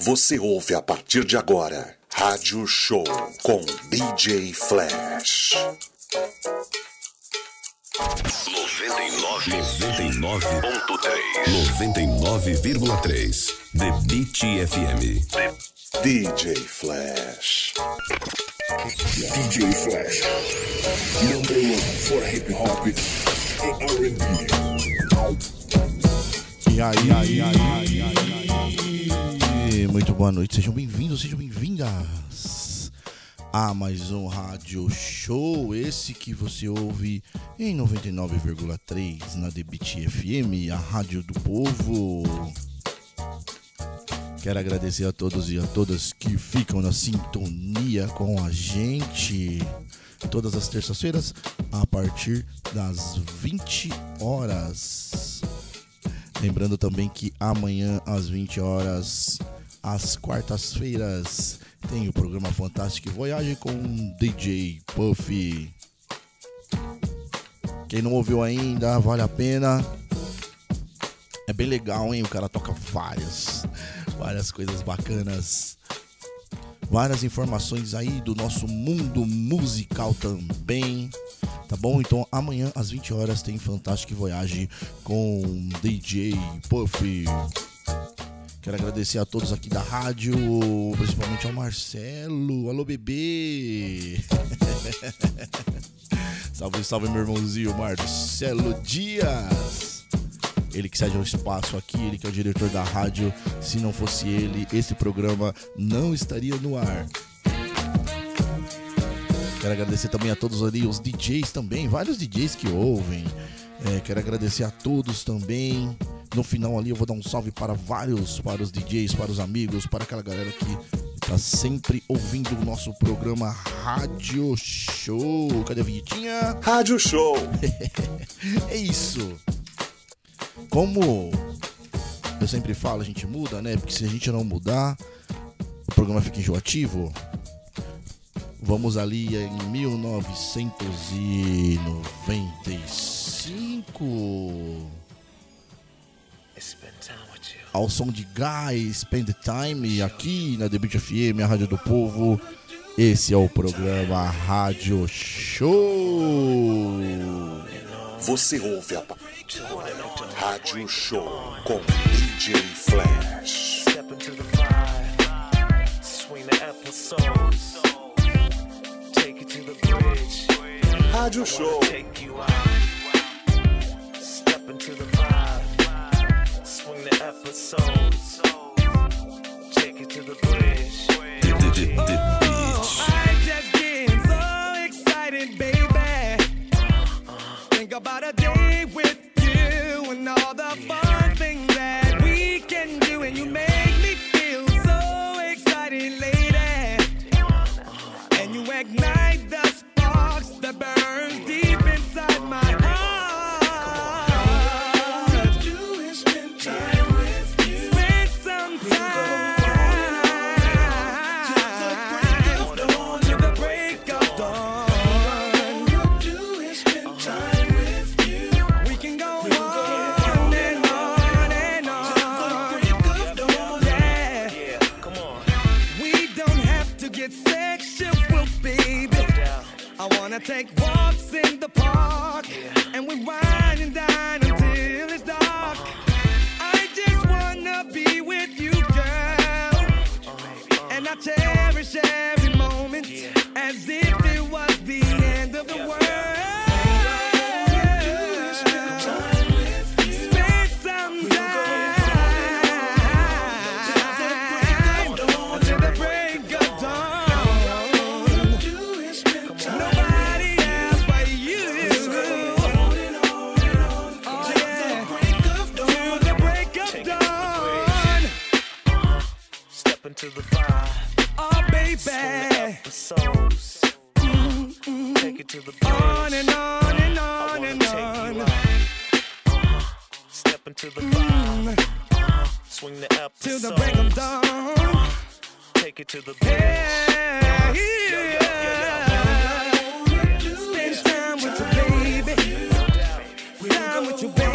Você ouve a partir de agora Rádio Show com DJ Flash. 99.3 99,3 The Beat FM. DJ Flash. DJ Flash, number one for hip hop and R&B. E aí, aí, aí, aí, aí, Muito boa noite, sejam bem-vindos, sejam bem-vindas a mais um Rádio Show. Esse que você ouve em 99,3 na Debit FM, a Rádio do Povo. Quero agradecer a todos e a todas que ficam na sintonia com a gente todas as terças-feiras a partir das 20 horas. Lembrando também que amanhã às 20 horas, às quartas-feiras, tem o programa Fantástico Voyage com DJ Puff. Quem não ouviu ainda, vale a pena. É bem legal, hein? O cara toca várias, várias coisas bacanas. Várias informações aí do nosso mundo musical também. Tá bom? Então amanhã às 20 horas tem Fantástico Voyage com DJ Puff. Quero agradecer a todos aqui da rádio, principalmente ao Marcelo. Alô, bebê! salve, salve, meu irmãozinho Marcelo Dias. Ele que cede o espaço aqui, ele que é o diretor da rádio. Se não fosse ele, esse programa não estaria no ar. Quero agradecer também a todos ali, os DJs também, vários DJs que ouvem. É, quero agradecer a todos também. No final ali eu vou dar um salve para vários, para os DJs, para os amigos, para aquela galera que tá sempre ouvindo o nosso programa Rádio Show. Cadê a vinhetinha? Rádio Show. é isso. Como eu sempre falo, a gente muda, né? Porque se a gente não mudar, o programa fica enjoativo. Vamos ali em 1995. Ao som de Guy, Spend Time, aqui na The Beat FM, a Rádio do Povo. Esse é o programa Rádio Show. Você ouve a Rádio Show com DJ Flash. Step into episodes, take it to the bridge. Oh, I just getting so excited, baby. Think about a day with you and all the fun get sexual, baby. I wanna take walks in the park and we wine and dine until it's dark. I just wanna be with you, girl, and I cherish every moment as if it was the end of the world. Into the vibe, Oh baby, episodes, take it to the bridge. on and on and on and on. Step into the vibe, mm. swing the Till episodes, the break of dawn. take it to the bridge. Yeah, yeah. Spend time with you, baby. Time with you, baby.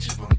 You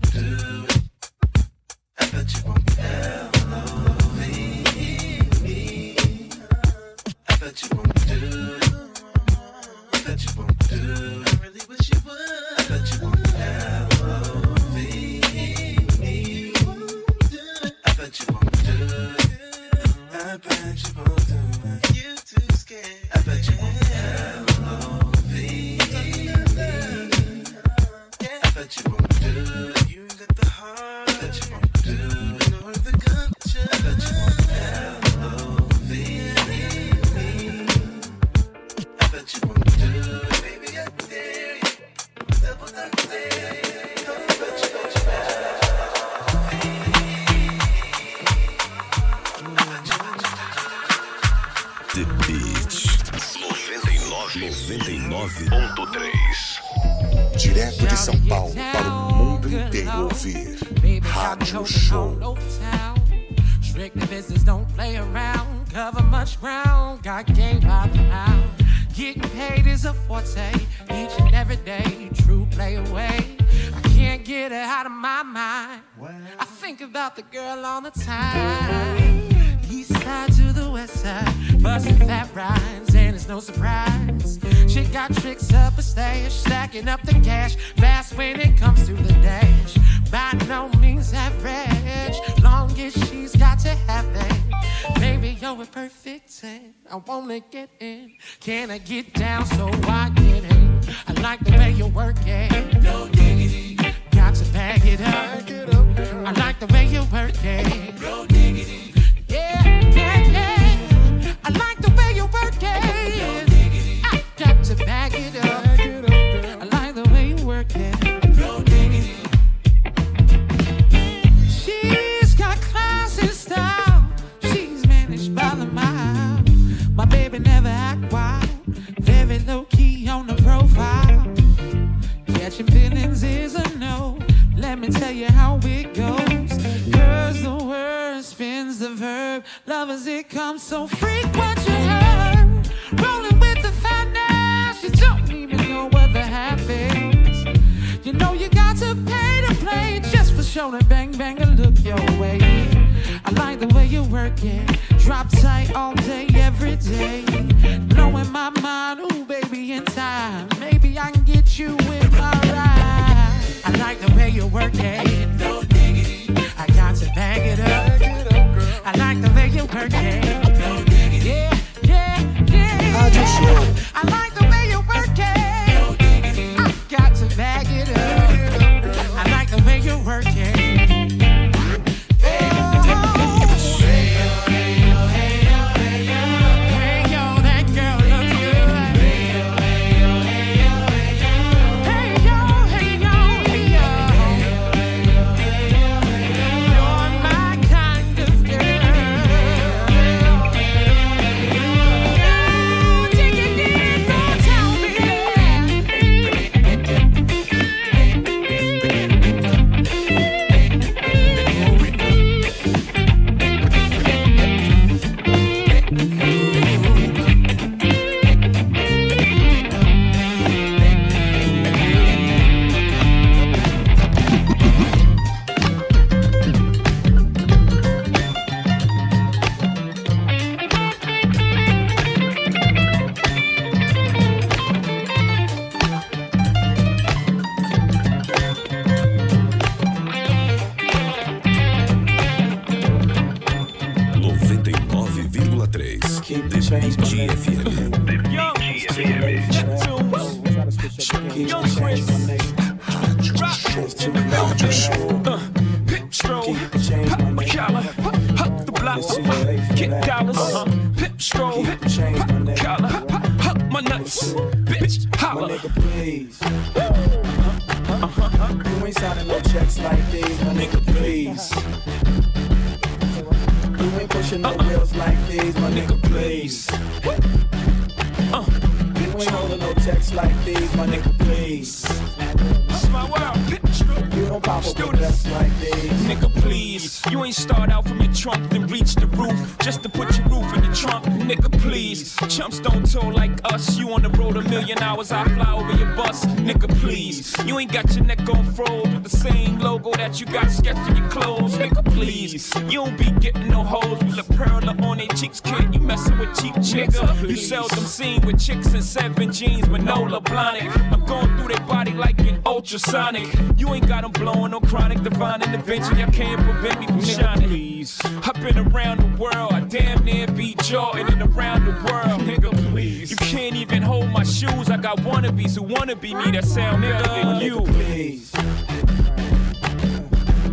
I'm going through their body like an ultrasonic. You ain't got them blowing no chronic divine intervention. Y'all can't prevent me from shining. Please. I've been around the world. I damn near beat Jordan and around the world. Nigga, please. You can't even hold my shoes. I got wannabes who wanna be me that sound better than you. Please.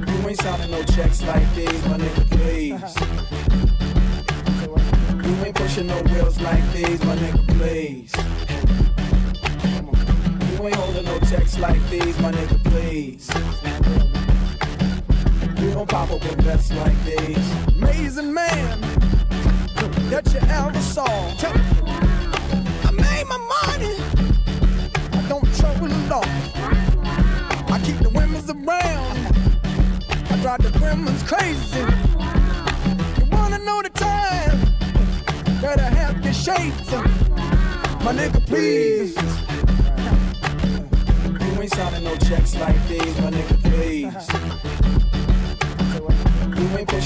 You ain't signing no checks like these, my nigga, please. You ain't pushing no wheels like these, my nigga, vests like these. Amazing man that you ever saw. I made my money. I don't trouble the law. I keep the women's around. I drive the women's crazy. You wanna know the time? Better have your shades. My nigga, please. You ain't signing no checks like these, my nigga,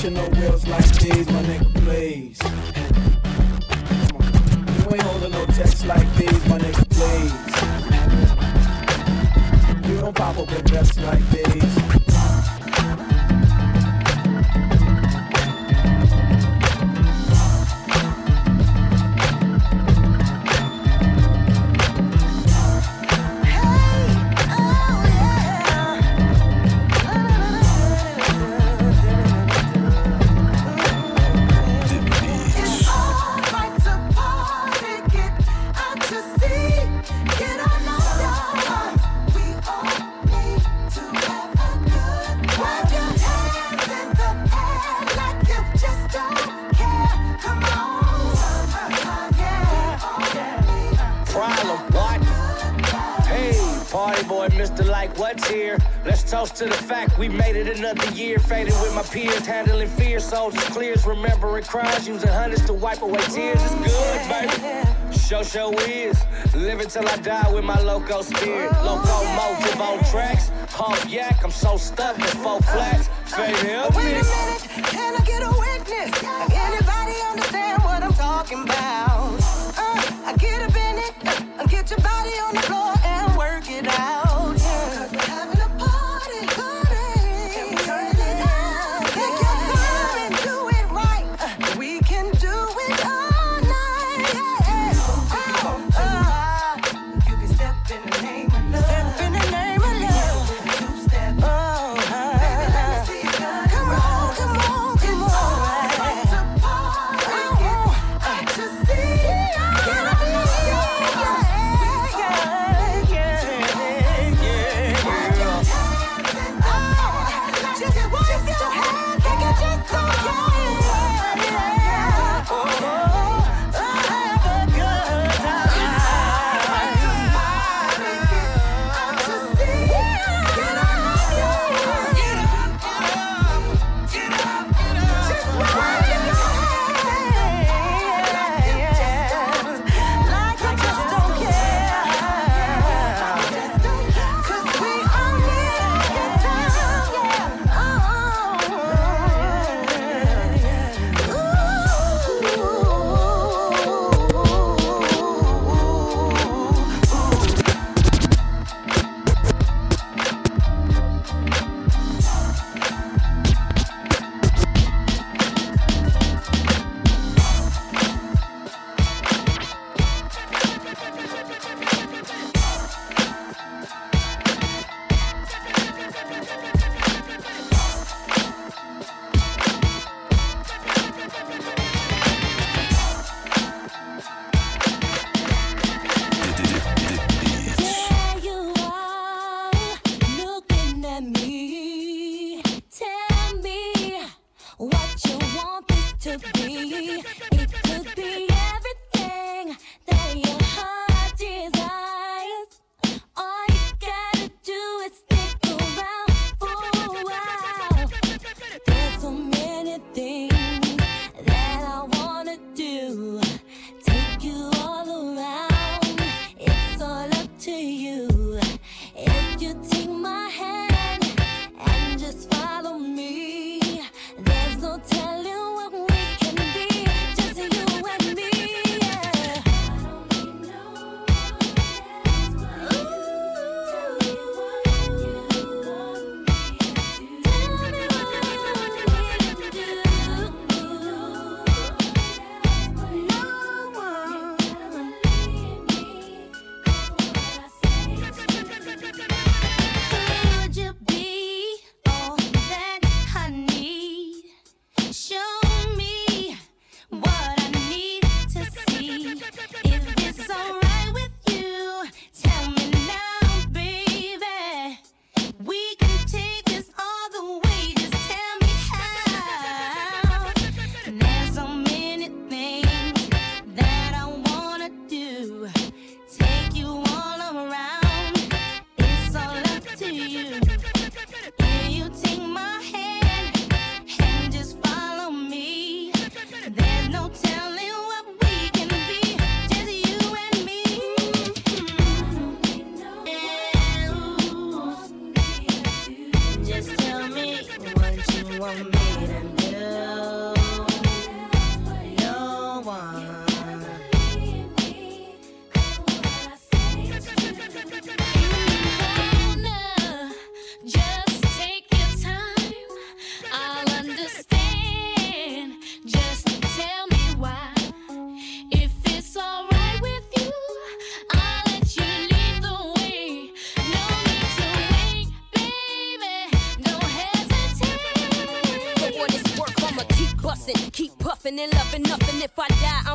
pushing no wheels like these, my nigga, please. You ain't holding no texts like these, my nigga, please. You don't pop up with hundreds to wipe away tears. It's good, baby. Show show is living till I die with my loco spirit. Locomotive on tracks, half yak. I'm so stuck in four flats. Fade help me.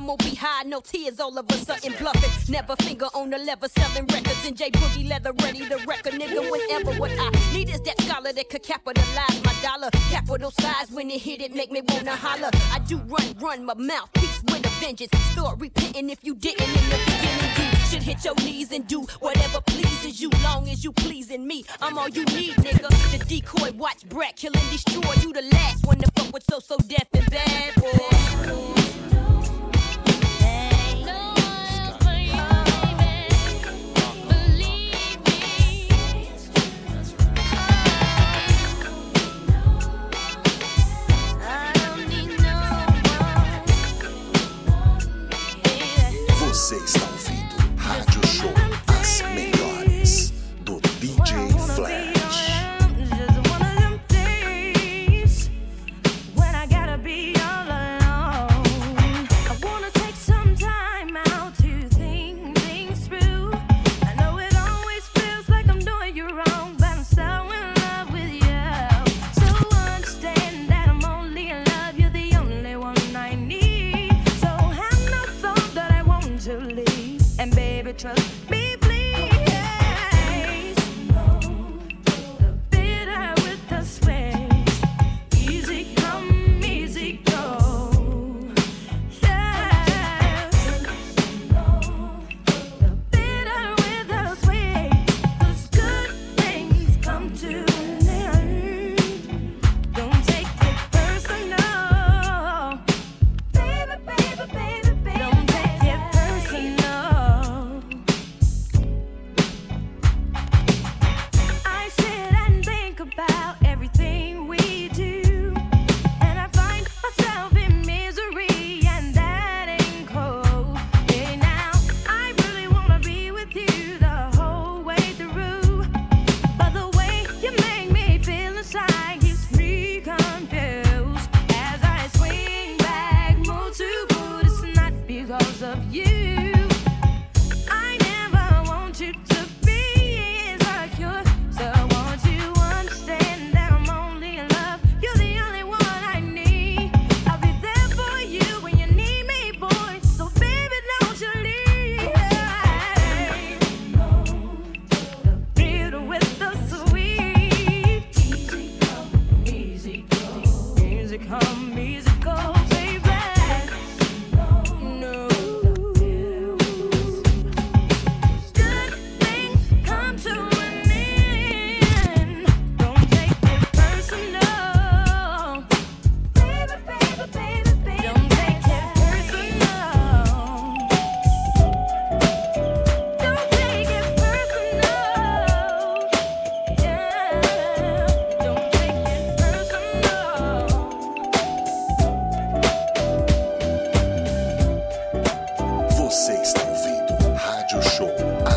I'm high, no tears all of a sudden bluffing. Never finger on the lever, selling records in J Boogie leather, ready to wreck a nigga whenever. What I need is that scholar that could capitalize my dollar. Capital size when it hit it, make me wanna holler. I do run, run my mouthpiece with a vengeance. Start repenting if you didn't in the beginning. You should hit your knees and do whatever pleases you, long as you pleasing me. I'm all you need, nigga. The decoy, watch Brett, kill and destroy. You the last one to fuck with So So Def and bad boy. vocês. trust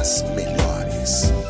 as melhores.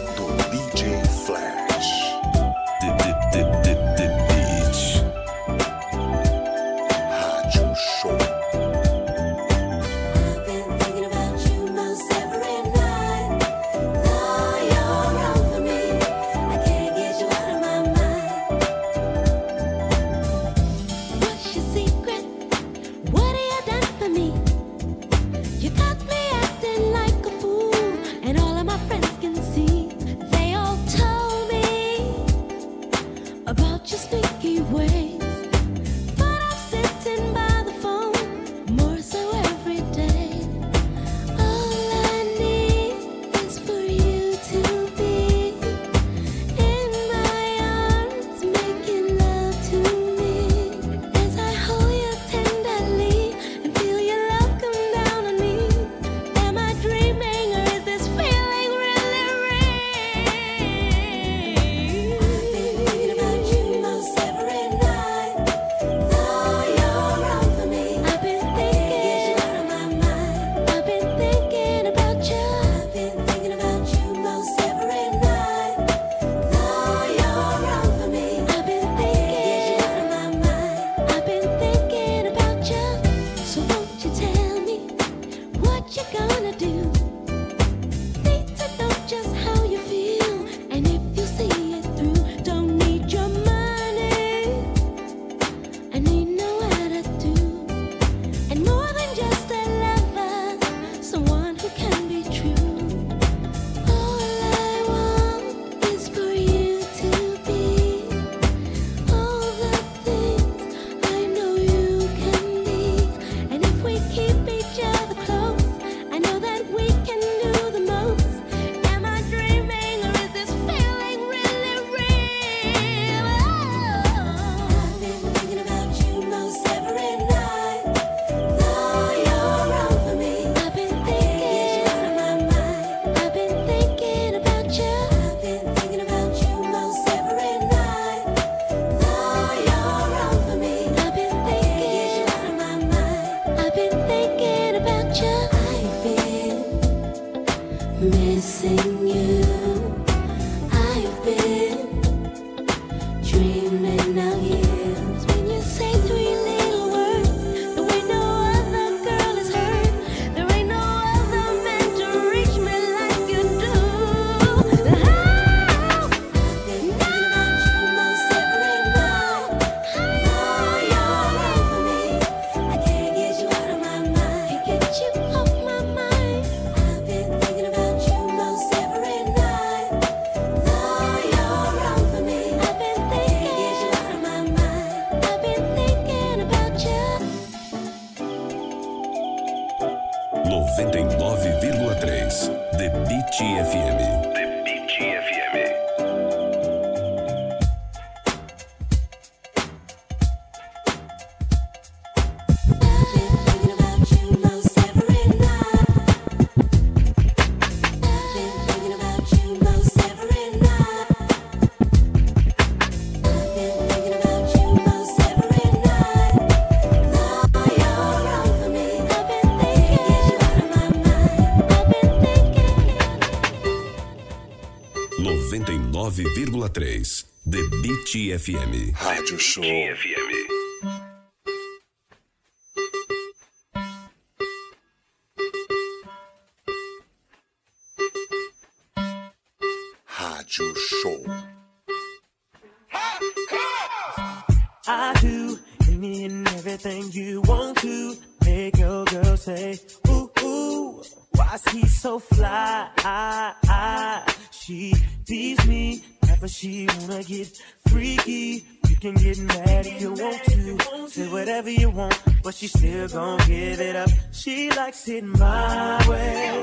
9,3. The Beat FM. Rádio Show. FM. still gon' give it up. She likes it my way.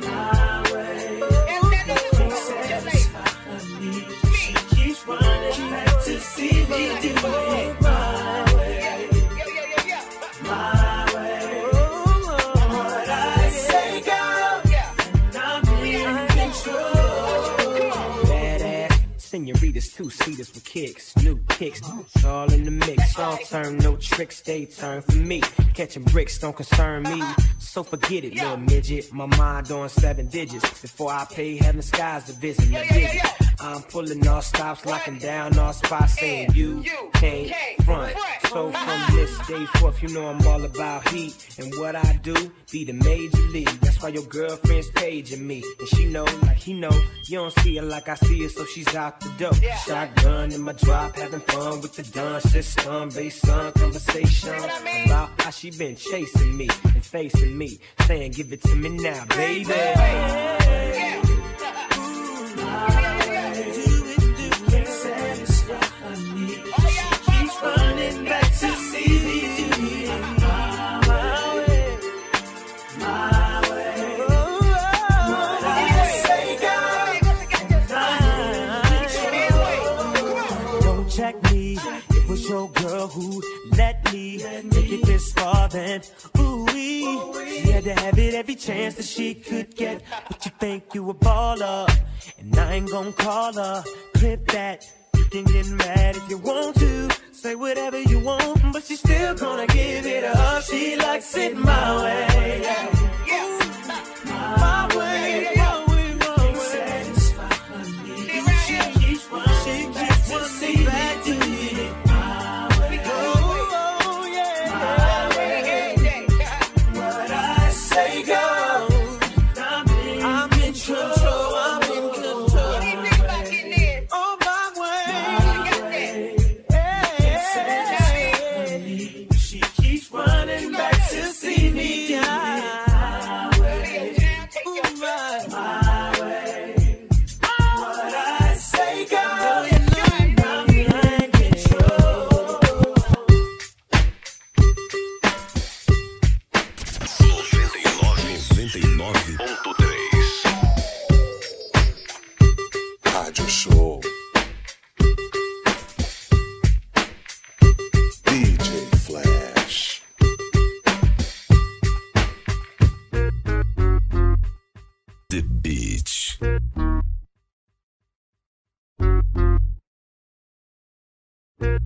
My way. Ain't satisfied with me. She keeps running back to see me do it my way. My way. What I say, girl, and I'm in control. Badass senoritas, two seaters with kicks, new kicks. It's all in the mix. Turn, no tricks, they turn for me. Catching bricks don't concern me. So forget it, little midget. My mind on seven digits. Before I pay heaven skies to visit. I'm pulling all stops, locking down all spots, saying you can't front. So from this day forth, you know I'm all about heat. And what I do, be the major league. That's why your girlfriend's paging me. And she know, like he know, you don't see her like I see her, so she's out the door. Shotgun in my drop, having fun with the dun system. Based on conversation about how she been chasing me and facing me. Saying, give it to me now, baby. Running girl who let me take it this far. Then, ooh wee, she had to have it every chance that she could get. But you think you a baller, and I ain't gon' call her. Clip that. You can get mad if you want to. Say whatever you want, but she's still gonna give it up. She likes it my way. Way, my way, You're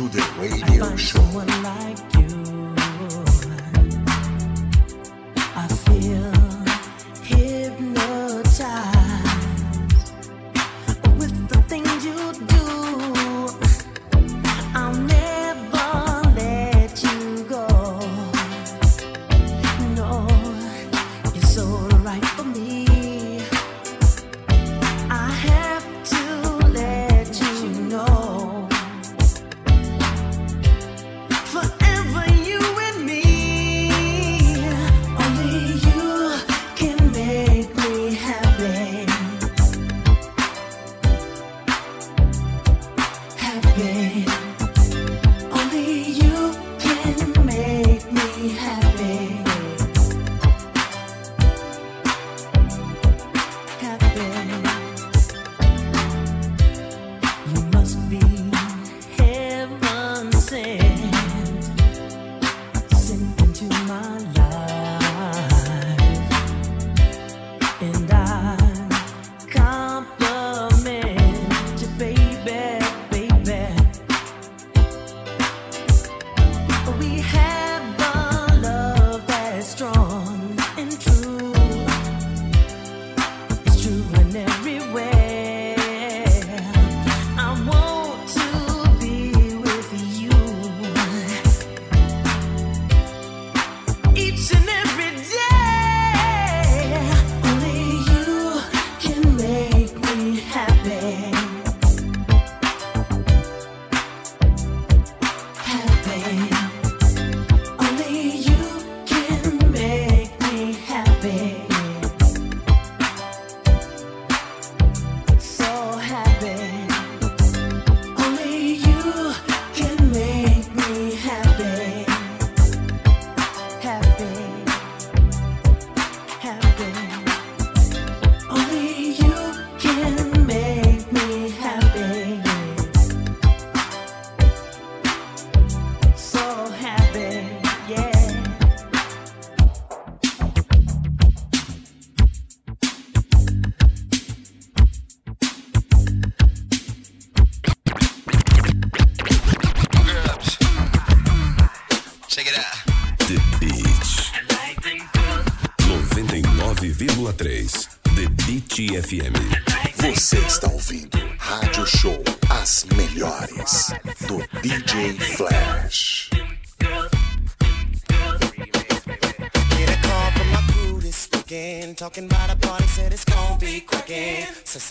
to the radio show.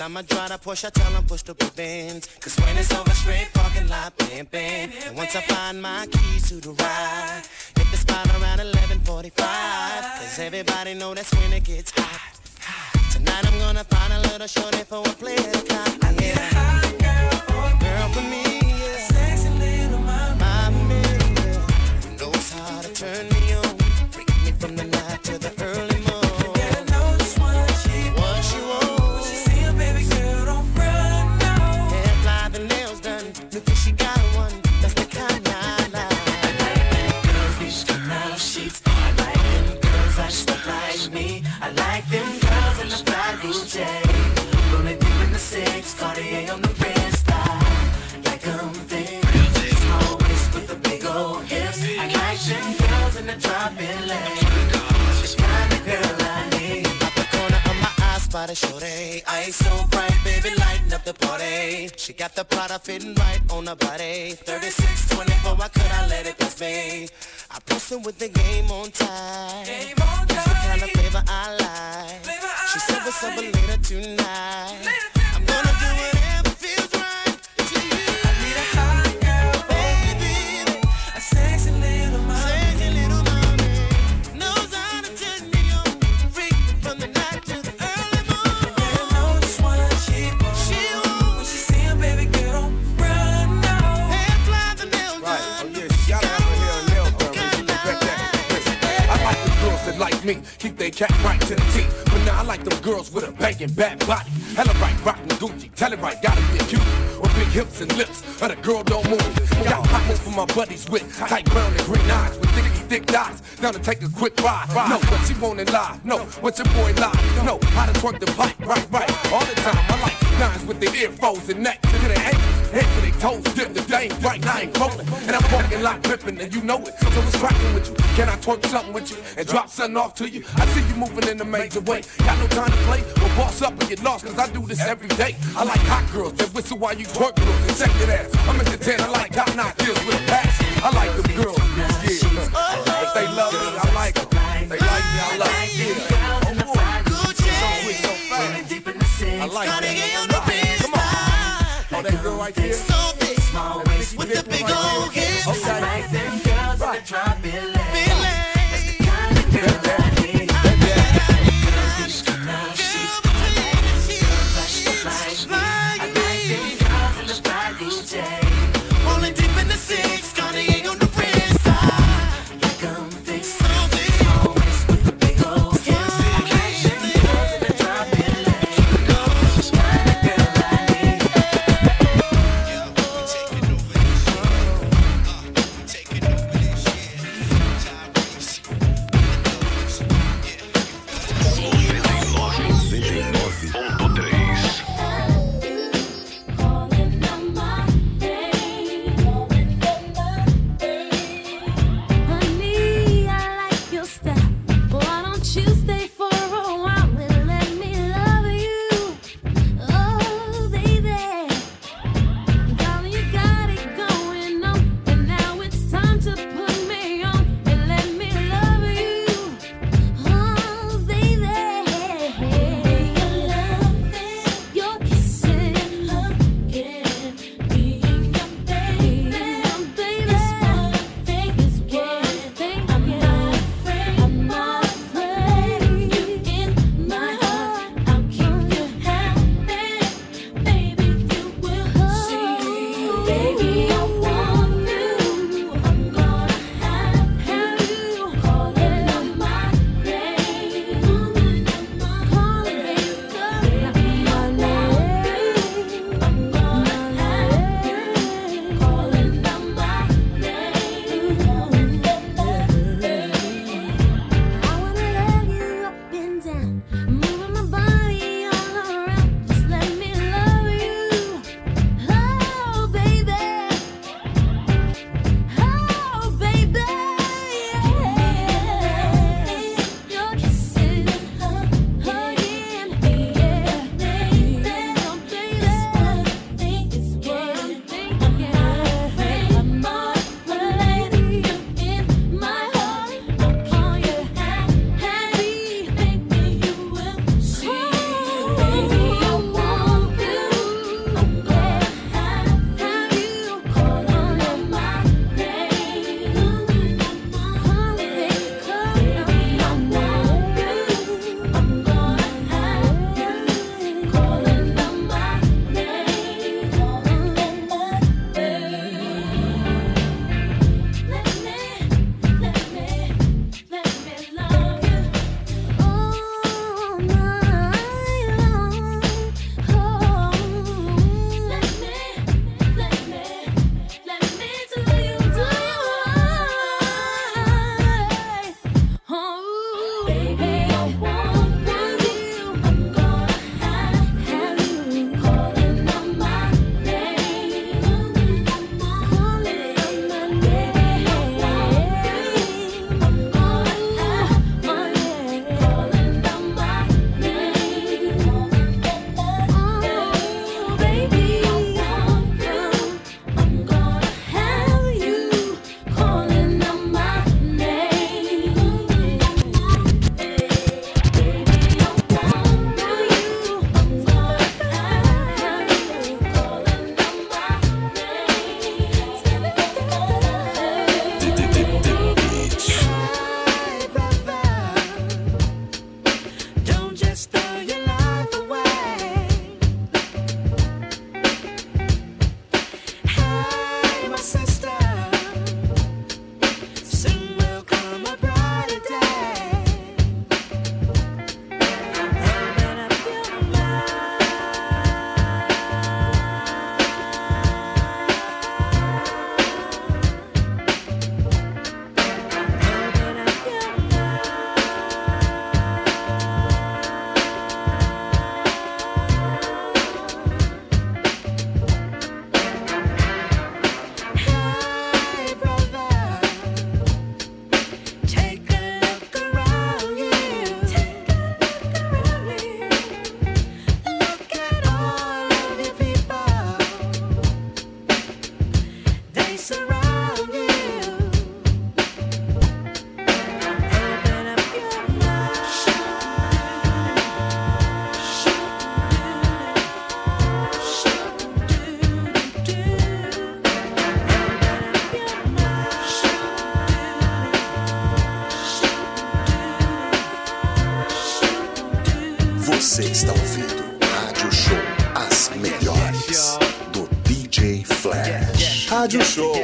Since I'ma drive the Porsche, I tell 'em push the bins. Old hips. I like them girls in the legs. That's the kind of girl I need. Up the corner of my eye, spot a shorty. Eyes so bright, baby, lighten up the party. She got the Prada fitting right on her body. 36, 24, why could I let it pass me? I posted with the game on time. That's the kind of flavor I like. She said what's up later tonight. I'm like me, keep their cat right to the teeth. But now I like them girls with a banging bad body. Hella right, rockin' Gucci, tell it right, gotta be cute. With big hips and lips, or the girl don't move. Got hotness for my buddies with tight brown and green eyes, with thicky thick thighs. Down to take a quick ride. No, what she want in live. No, what your boy live. No, how to twerk the pipe, right, right. All the time, I like nines with the earphones and neck to their ankles. Head to their toes, dip the dang right, I ain't rolling. And I'm walking like ripping, and you know it. So what's cracking with you? Can I twerk something with you and drop something off to you? I see you moving in a major way. Got no time to play? Well, boss up and get lost, cause I do this every day. I like hot girls that whistle while you twerk girls and check that ass. I'm the 10, I like top notch deals with a passion. I like them girls, yeah. If they love me, I like them. They like me, I love them. Yeah. Oh, boy. So quick, so fast. I like that. Right there. So big, small waist with the big old Flash. Rádio Show.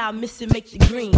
How I miss it, make the green.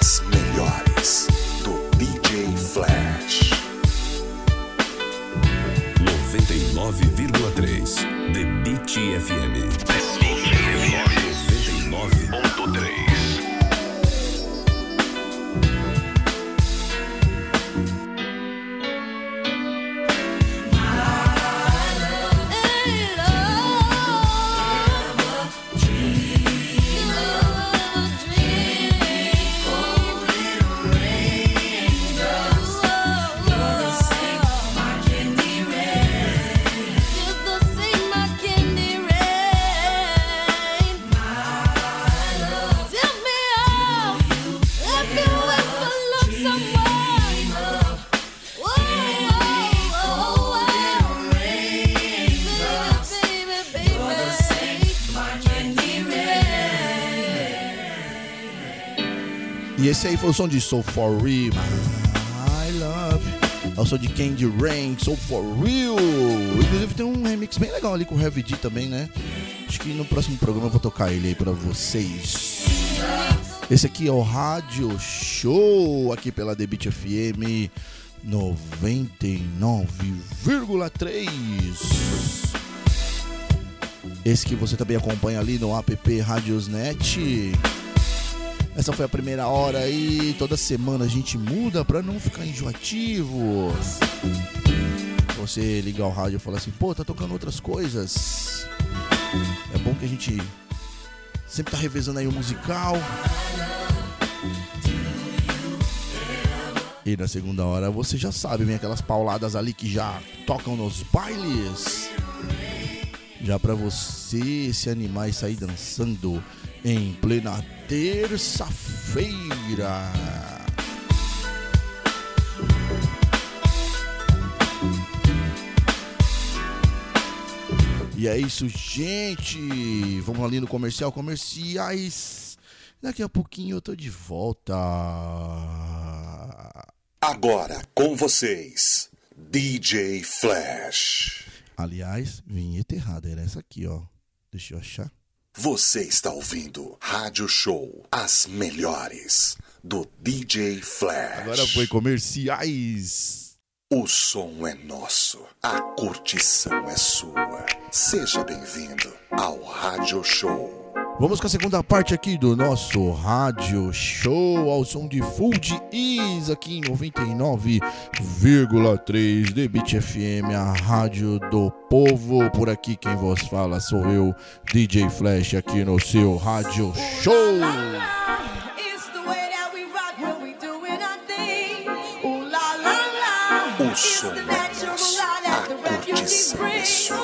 As Melhores do DJ Flash. 99,3 The Beat FM. Esse aí foi o som de Soul For Real. I love. É o som de Candy Rain, Soul For Real. Inclusive tem um remix bem legal ali com o Heavy D também, né? Acho que no próximo programa eu vou tocar ele aí pra vocês. Esse aqui é o Rádio Show, aqui pela Beat FM 99,3. Esse que você também acompanha ali no app Radiosnet. Essa foi a primeira hora aí. Toda semana a gente muda pra não ficar enjoativo. Você ligar o rádio e falar assim, pô, tá tocando outras coisas. É bom que a gente sempre tá revezando aí o musical. E na segunda hora você já sabe, vem aquelas pauladas ali que já tocam nos bailes. Já pra você se animar e sair dançando em plena terça-feira. E é isso, gente. Vamos ali no comercial, comerciais. Daqui a pouquinho eu tô de volta. Agora com vocês, DJ Flash. Aliás, vinheta errada, era essa aqui, ó. Deixa eu achar. Você está ouvindo Rádio Show As Melhores do DJ Flash. Agora foi comerciais. O som é nosso, a curtição é sua. Seja bem-vindo ao Rádio Show. Vamos com a segunda parte aqui do nosso rádio show ao som de Full de Is aqui em 99,3 The Beat FM, a rádio do povo. Por aqui quem vos fala sou eu, DJ Flash, aqui no seu rádio show. O som é nosso, a curtição é sua.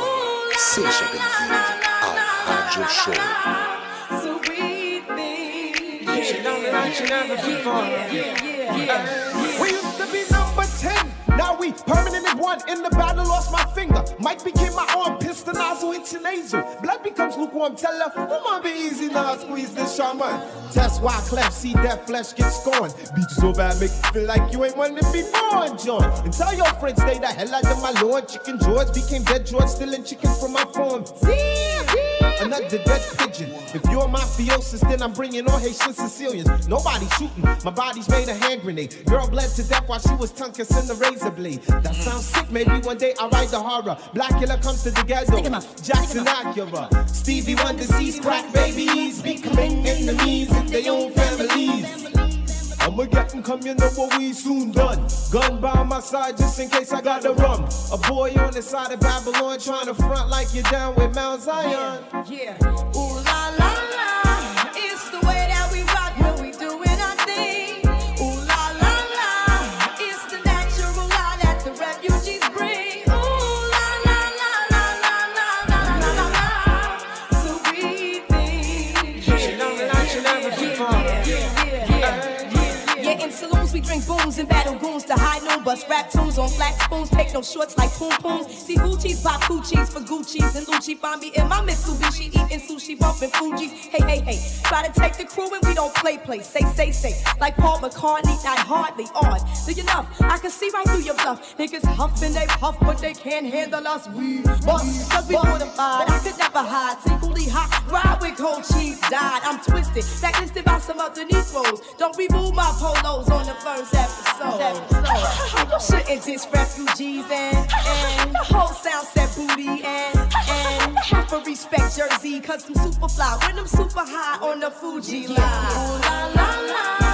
Seja bem-vindo ao Rádio Show. We used to be. Now we permanently one in the battle, lost my finger. Mike became my arm, pistol nozzle, intranasal. Blood becomes lukewarm, tell her, oh, come on, be easy now, squeeze this shaman. That's why clef, see that flesh get scorned. Beat you so bad, make you feel like you ain't one to be born, John. And tell your friends, stay the hell out of my lord. Chicken George became dead George, stealing chicken from my farm. Another dead pigeon. If you're mafiosis, then I'm bringing all Haitian Sicilians. Nobody shooting, my body's made a hand grenade. Girl bled to death while she was tongue kissing the razor That sounds sick, maybe one day I'll write the horror. Black killer comes to the ghetto. Jackson Acura. Stevie Wonder sees crack babies becoming enemies in their own families. I'ma get them come, you know what we soon done. Gun by my side just in case I got the rum. A boy on the side of Babylon trying to front like you're down with Mount Zion. Yeah. Ooh boy Using and battle goons to hide no Bust rap tunes on flat spoons. Take no shorts like poom pooms. See Gucci's, pop Gucci's for Gucci's and Lucci. Find me in my Mitsubishi eating sushi, bumping Fugees. Hey, hey, hey. Try to take the crew and we don't play, play. Say, say, say. Like Paul McCartney, I hardly odd. Do you? I can see right through your bluff. Niggas huffing and they puff, but they can't handle us. We bust, cause we mortified. But I could never hide. Secretly hot, ride with cold cheese, died. I'm twisted, Backlisted by some other Negroes. Don't remove my polos on the first after soul. Shouldn't diss refugees and, and whole sound set booty and, and half a respect Jersey, cause I'm super fly when I'm super high on the Fuji line. Ooh, la, la, la.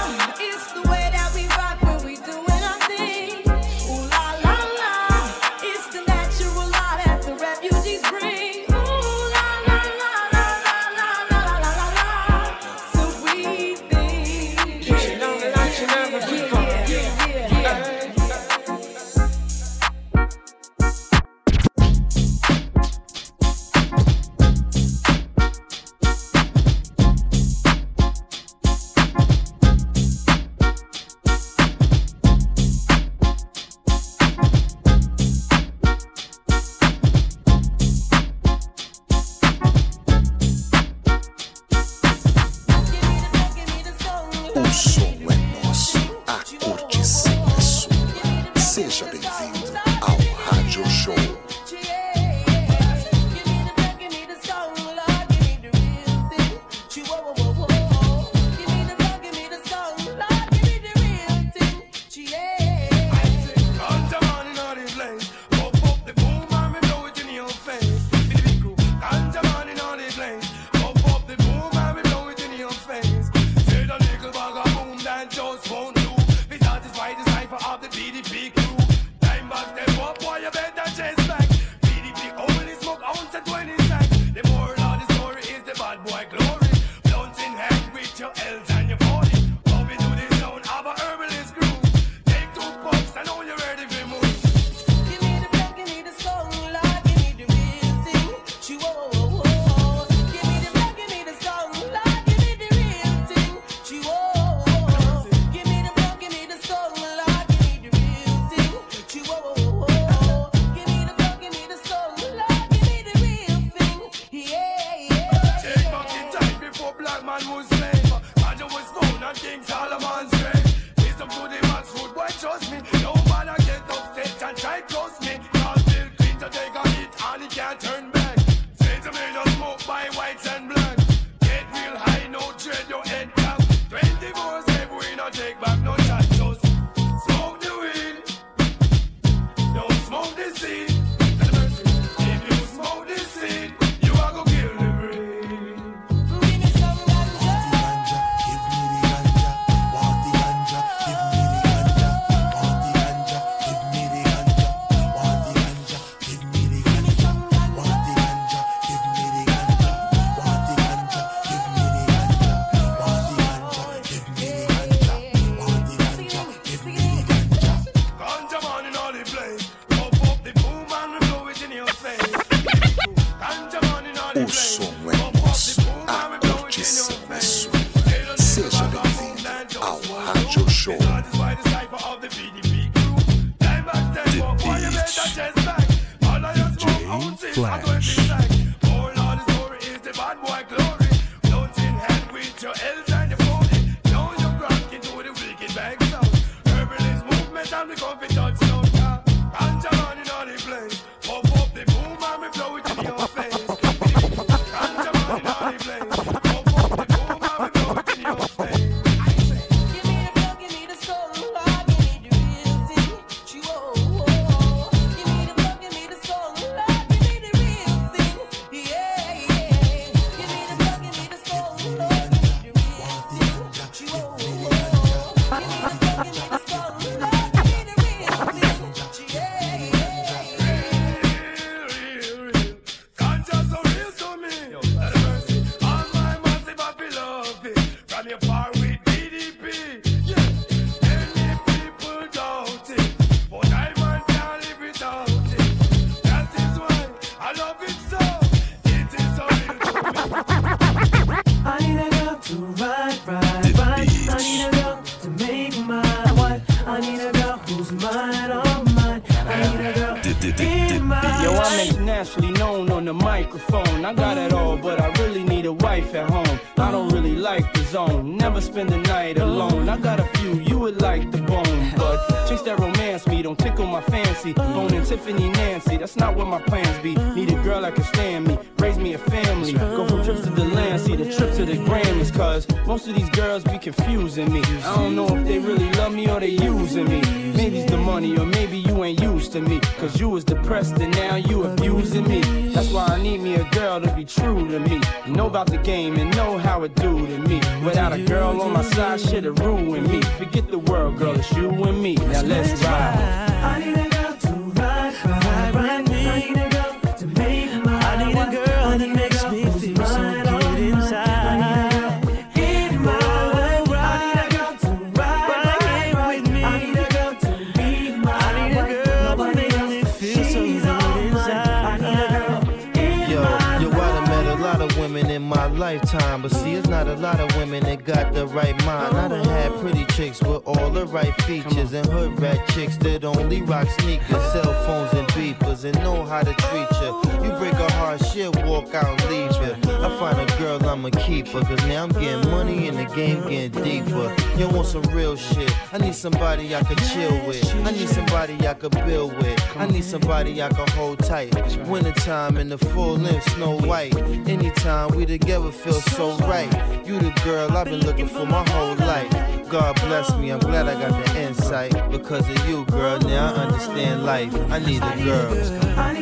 The full length, snow white. Anytime we together feel so right. You the girl I've been looking for my whole life. God bless me, I'm glad I got the insight. Because of you, girl, now I understand life. I need a girl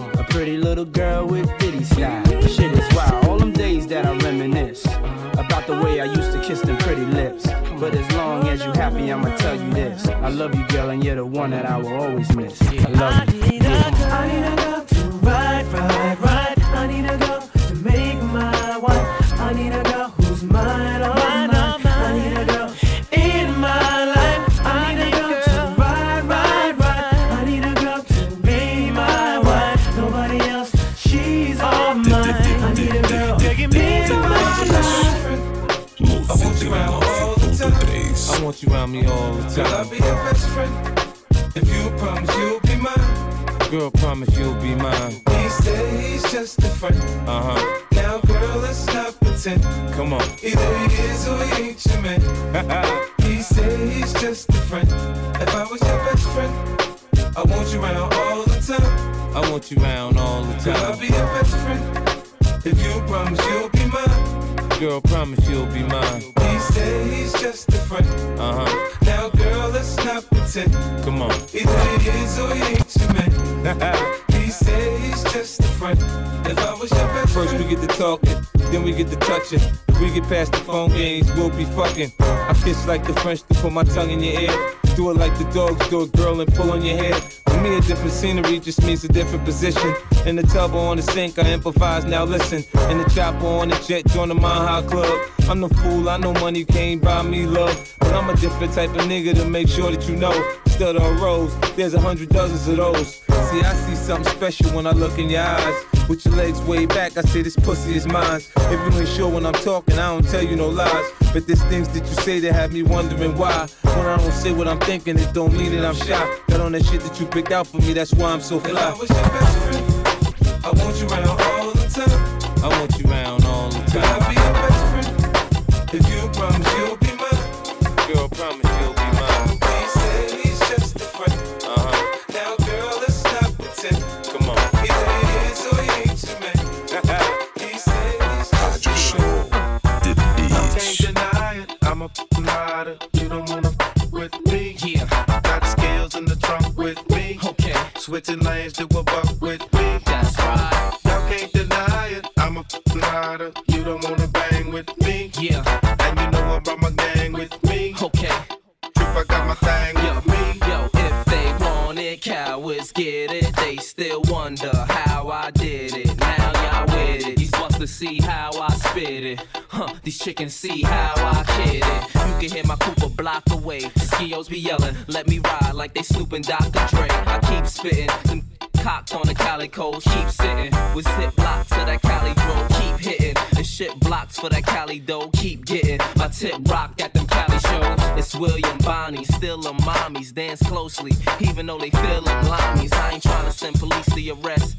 Pretty little girl with ditty style. Shit is wild. All them days that I reminisce about the way I used to kiss them pretty lips. But as long as you happy, I'ma tell you this. I love you, girl, and you're the one that I will always miss. I love you. I need a girl, I need a girl to ride, ride, ride. I need a girl to make my wife. I need a around me all the Girl, I'll be your best friend. If you promise you'll be mine. Girl, promise you'll be mine. He said he's just a friend. Uh huh. Now, girl, let's not pretend. Come on. Either he is or he ain't your man. he said he's just a friend. If I was your best friend, I want you around all the time. I want you around all the time. Girl, I'll be your best friend. If you promise you'll be mine. Girl, promise you'll be mine. He said he's just a. Uh huh. Now, girl, let's not pretend. Come on. Either he is or he ain't your man. he said he's just a friend. If I was your best First we get to talking, then we get to touching. We get past the phone games, we'll be fucking. I kiss like the French to put my tongue in your ear. Do it like the dogs do it, girl, and pull on your hair. For me, a different scenery just means a different position. In the tub or on the sink, I improvise, now listen. In the chopper on the jet, join the Mile High Club. I'm the fool, I know money can't buy me love. But I'm a different type of nigga to make sure that you know. Stud or rose, there's a hundred dozens of those. See, I see something special when I look in your eyes. With your legs way back, I say this pussy is mine. If you ain't sure when I'm talking, I don't tell you no lies. But there's things that you say that have me wondering why. When I don't say what I'm thinking, it don't mean that I'm shy. Got on that shit that you picked out for me, that's why I'm so I fly. was your best friend, I want you around all the time. I want you around all the Girl, I'll be your time. I'm a rider. You don't wanna with me. Yeah. Got skills in the trunk with me. Okay. Switching lanes to a buck with me. That's right. Y'all can't deny it. I'm a rider. You don't wanna bang with me. Yeah. And you know I brought my gang with me. Okay. Trip, I got my thing with me. Yo, if they want it, cowards get it. They still wonder how spit it. Huh, these chickens see how I kid it. You can hear my coupe a block away. Skios be yelling, let me ride like they snooping Dr. Dre. I keep spitting. Them cocked on the calicos, keep sitting. With zip blocks to that Cali bro, keep hitting. And shit blocks for that Cali dough, keep getting. My tip rock at them Cali shows. It's William Bonney, still them mommies, dance closely. Even though they feel them limeys. I ain't trying to send police to arrest.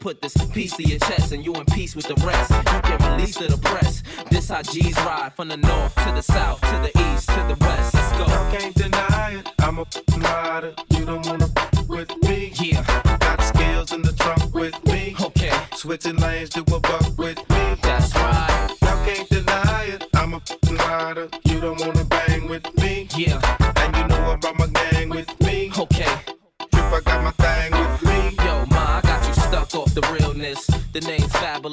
Put this piece to your chest and you in peace with the rest. You can release to the press. This how G's ride from the north to the south, to the east, to the west. Let's go. Y'all can't deny it. I'm a rider. You don't wanna with me. Yeah. Got skills in the trunk with me. Okay. Switching lanes to a buck with me. That's right. Y'all can't deny it. I'm a rider. You don't wanna bang with me. Yeah.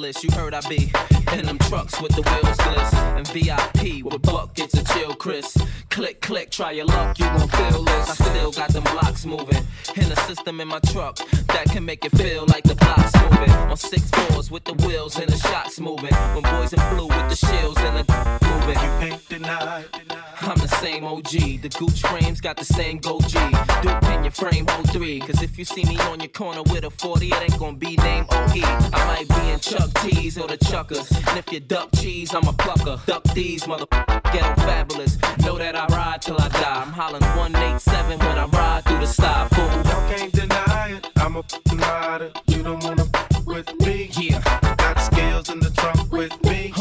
Fabulous, you heard I be in them trucks with the wheels gliss. And VIP with buckets of chill, Chris. Click, click, try your luck, you gon' feel this. I still got them blocks moving. In a system in my truck that can make it feel like the blocks moving. On six fours with the wheels and the shots moving. When boys in blue with the shields and the moving. You can't deny. I'm the same OG. The Gooch frames got the same go G. Duke in your frame, hold three. Cause if you see me on your corner with a 40, it ain't gonna be named OE. I might be in Chuck T's or the Chuckers. And if you duck cheese, I'm a plucker. Duck these, mother ghetto fabulous. Know that I ride till I die. I'm hollering 187 when I ride through the style, fool. Y'all can't deny it. I'm a rider. You don't wanna f- with me. Yeah. Got skills in the trunk with me.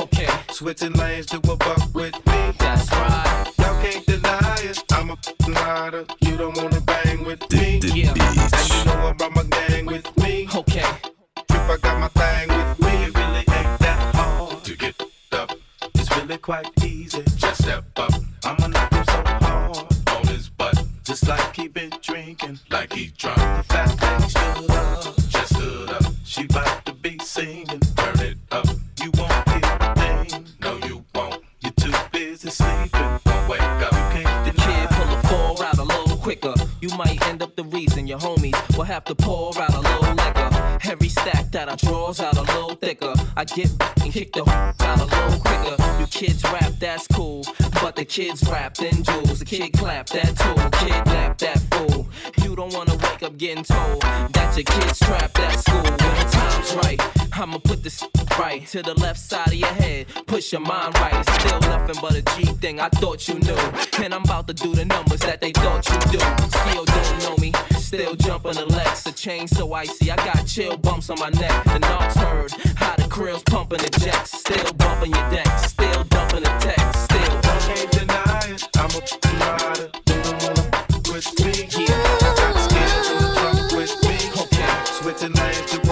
Okay. Switching lanes to a buck with me. That's right. Y'all can't deny it. I'm a f***ing rider. You don't wanna bang with me. Yeah. And you know I brought my gang with me. Okay. Trip, I got my thing with me. It really ain't that hard to get up. It's really quite easy. Just step up. I'ma knock him so hard on his butt. Just like he been drinking. Like he drunk. The fat thing stood up. Just stood up. She bout to be singing. The reason your homies will have to pour out a little liquor. Every stack that I draws out a little thicker. I get back and kick the out a little quicker. You kids rap, that's cool. But the kids rap, in jewels. The kid clap that tool. clap that fool. You don't wanna wake up getting told that your kid's trapped at school. When the time's right, I'ma put this right to the left side of your head. Push your mind right. It's still nothing but a G thing. I thought you knew. And I'm about to do the numbers that they thought you do. Still don't know me. Still jumping the Lex. The chain so icy. I got chill bumps on my neck. The knocks heard. How the krills pumping the jets. Still bumping your deck. Still dumping the text. Still. I can't deny it. I'm a rider. You don't wanna with me. Yeah. Got skills in the with me. Okay. Switching lanes to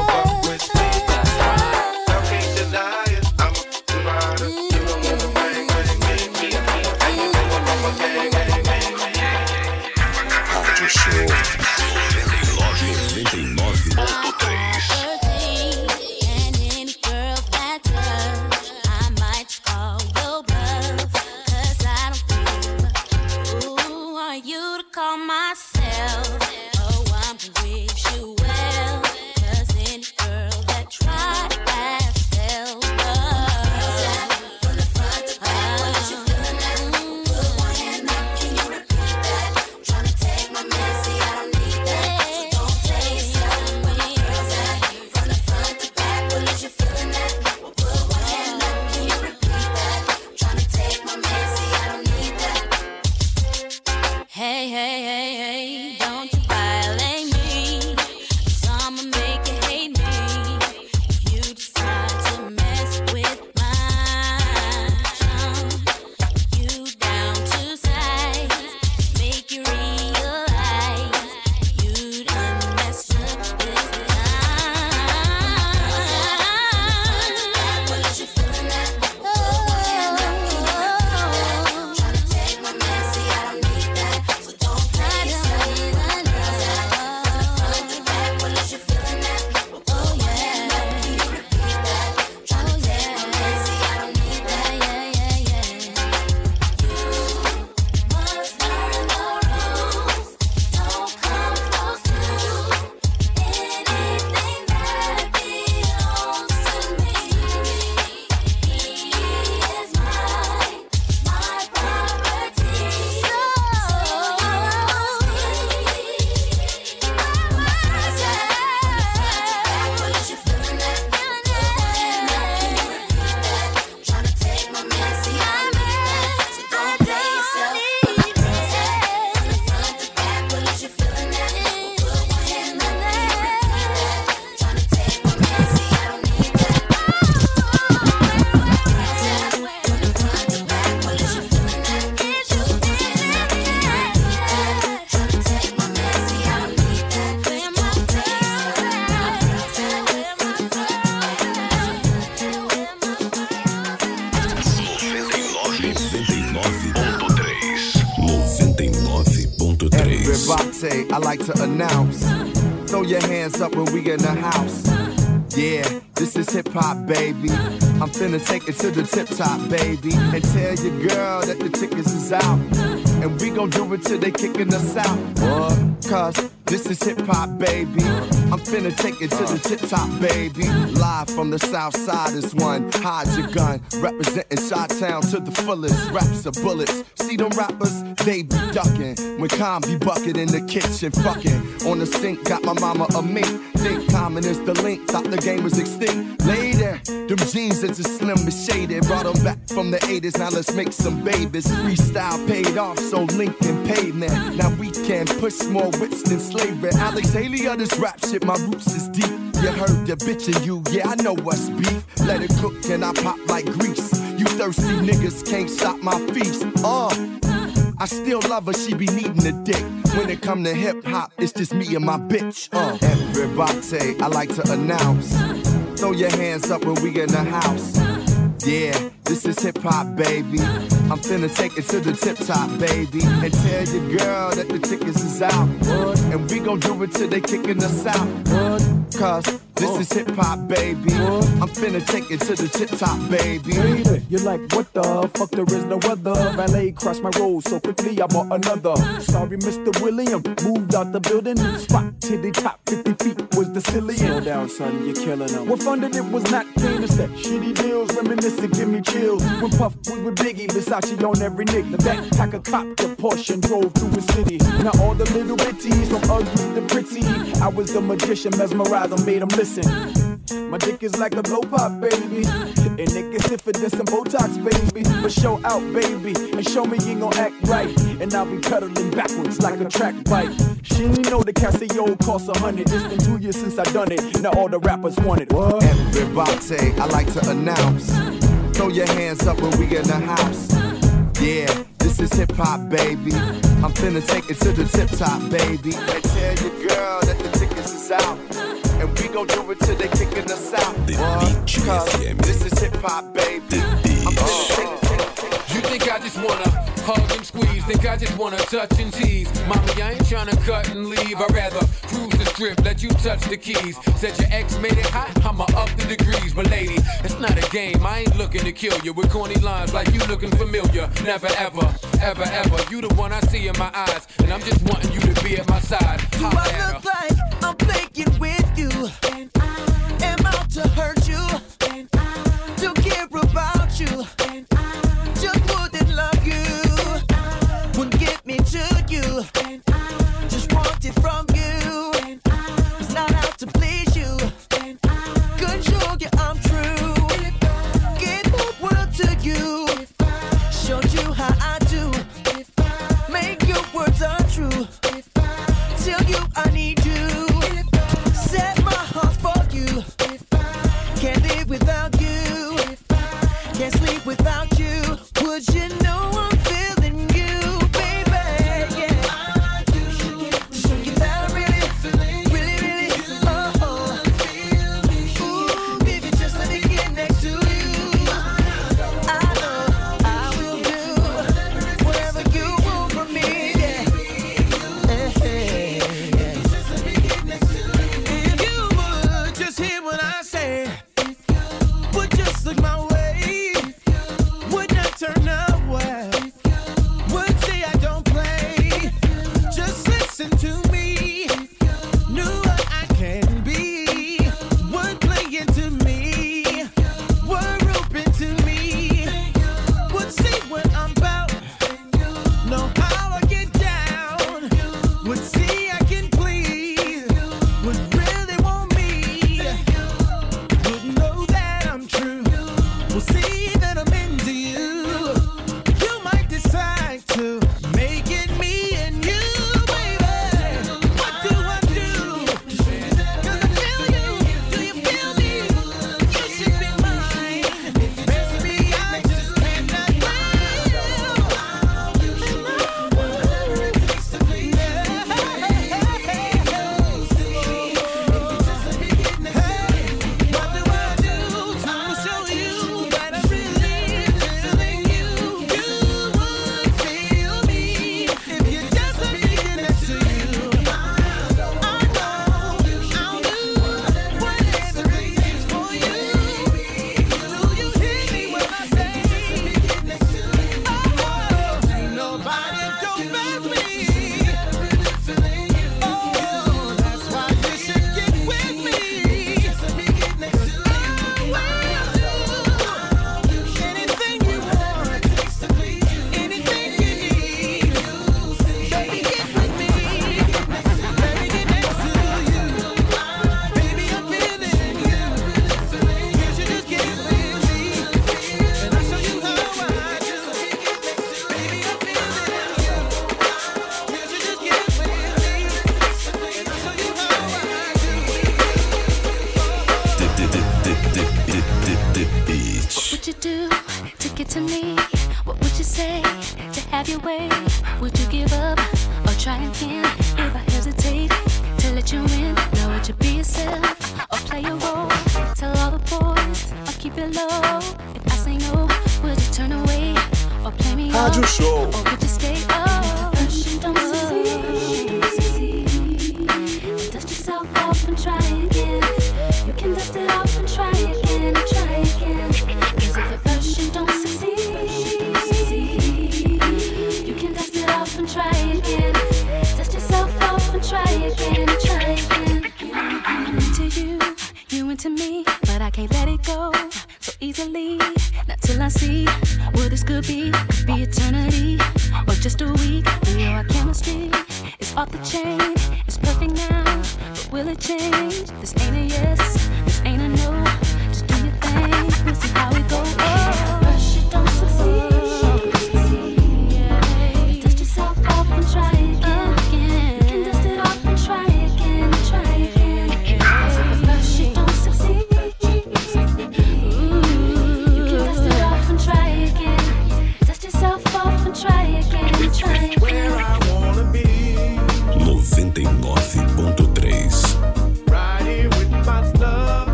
top, baby. And tell your girl that the tickets is out. And we gon' do it till they kicking us out. What? Cause this is hip hop, baby. I'm finna take it to the tip top, baby. Live from the south side is one. Hide your gun. Representing Shot Town to the fullest. Raps are bullets. See them rappers? They be ducking. When Con be bucket in the kitchen, fucking. On the sink, got my mama a mink. Think common is the link. Thought the game was extinct. Them jeans that just slim and shaded. Brought them back from the 80s. Now let's make some babies. Freestyle paid off, so Lincoln paid man. Now we can push more wits than slavery. Alex Haley of this rap shit, my roots is deep. You heard the bitch in you, yeah, I know what's beef. Let it cook and I pop like grease. You thirsty niggas can't stop my feast. Uh, I still love her, she be needing a dick. When it come to hip hop, it's just me and my bitch. Uh, everybody, I like to announce. Throw your hands up when we in the house. Yeah, this is hip hop, baby. I'm finna take it to the tip top, baby. And tell your girl that the tickets is out. And we gon' do it till they kicking us out. Cause this is hip hop, baby. I'm finna take it to the tip top, baby. You're like, what the fuck? There is no other. Valet crossed my road so quickly, I bought another. Sorry, Mr. William. Moved out the building. Spot to the top 50 feet was the ceiling. Slow down, son, you're killing them. What fun that it was not. It's that shitty deals. reminiscent, give me chills. When Puff was with Biggie, Versace on every nigga. Backpack a cop, the Porsche and drove through the city. Now all the little bitties from ugly to pretty. I was the magician, mesmerized, I made them listen. My dick is like a blow pop, baby. And it gets stiffer than some Botox, baby. But show out, baby. And show me you gon' act right. And I'll be cuddling backwards like a track bike. She know the Casio costs a hundred. It's been two years since I done it. Now all the rappers want it. What? Everybody, I like to announce. Throw your hands up when we in the house. Yeah, this is hip hop, baby. I'm finna take it to the tip top, baby. And tell your girl that the tickets is out. And we gon' do it till they kicking us out. What? Cause this is hip hop, baby. I'm finna take it to the You think I just wanna hug and squeeze? Think I just wanna touch and tease? Mommy, I ain't tryna cut and leave. I'd rather cruise the strip, let you touch the keys. Said your ex made it hot, I'ma up the degrees. But lady, it's not a game. I ain't looking to kill you with corny lines like you looking familiar. Never ever, ever ever. You the one I see in my eyes, and I'm just wanting you to be at my side. Do I her. look like I'm playing with you? And I am out to hurt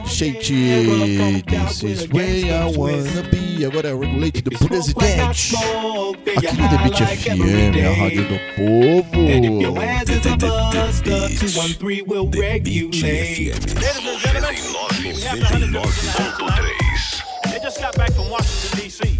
shake, shake it. This is where I wanna be. Agora Regulate do Presidente. Aqui no The Beat FM, a rádio do povo. The, the, the, the Beat FM. 99.3. They just got back from Washington, D.C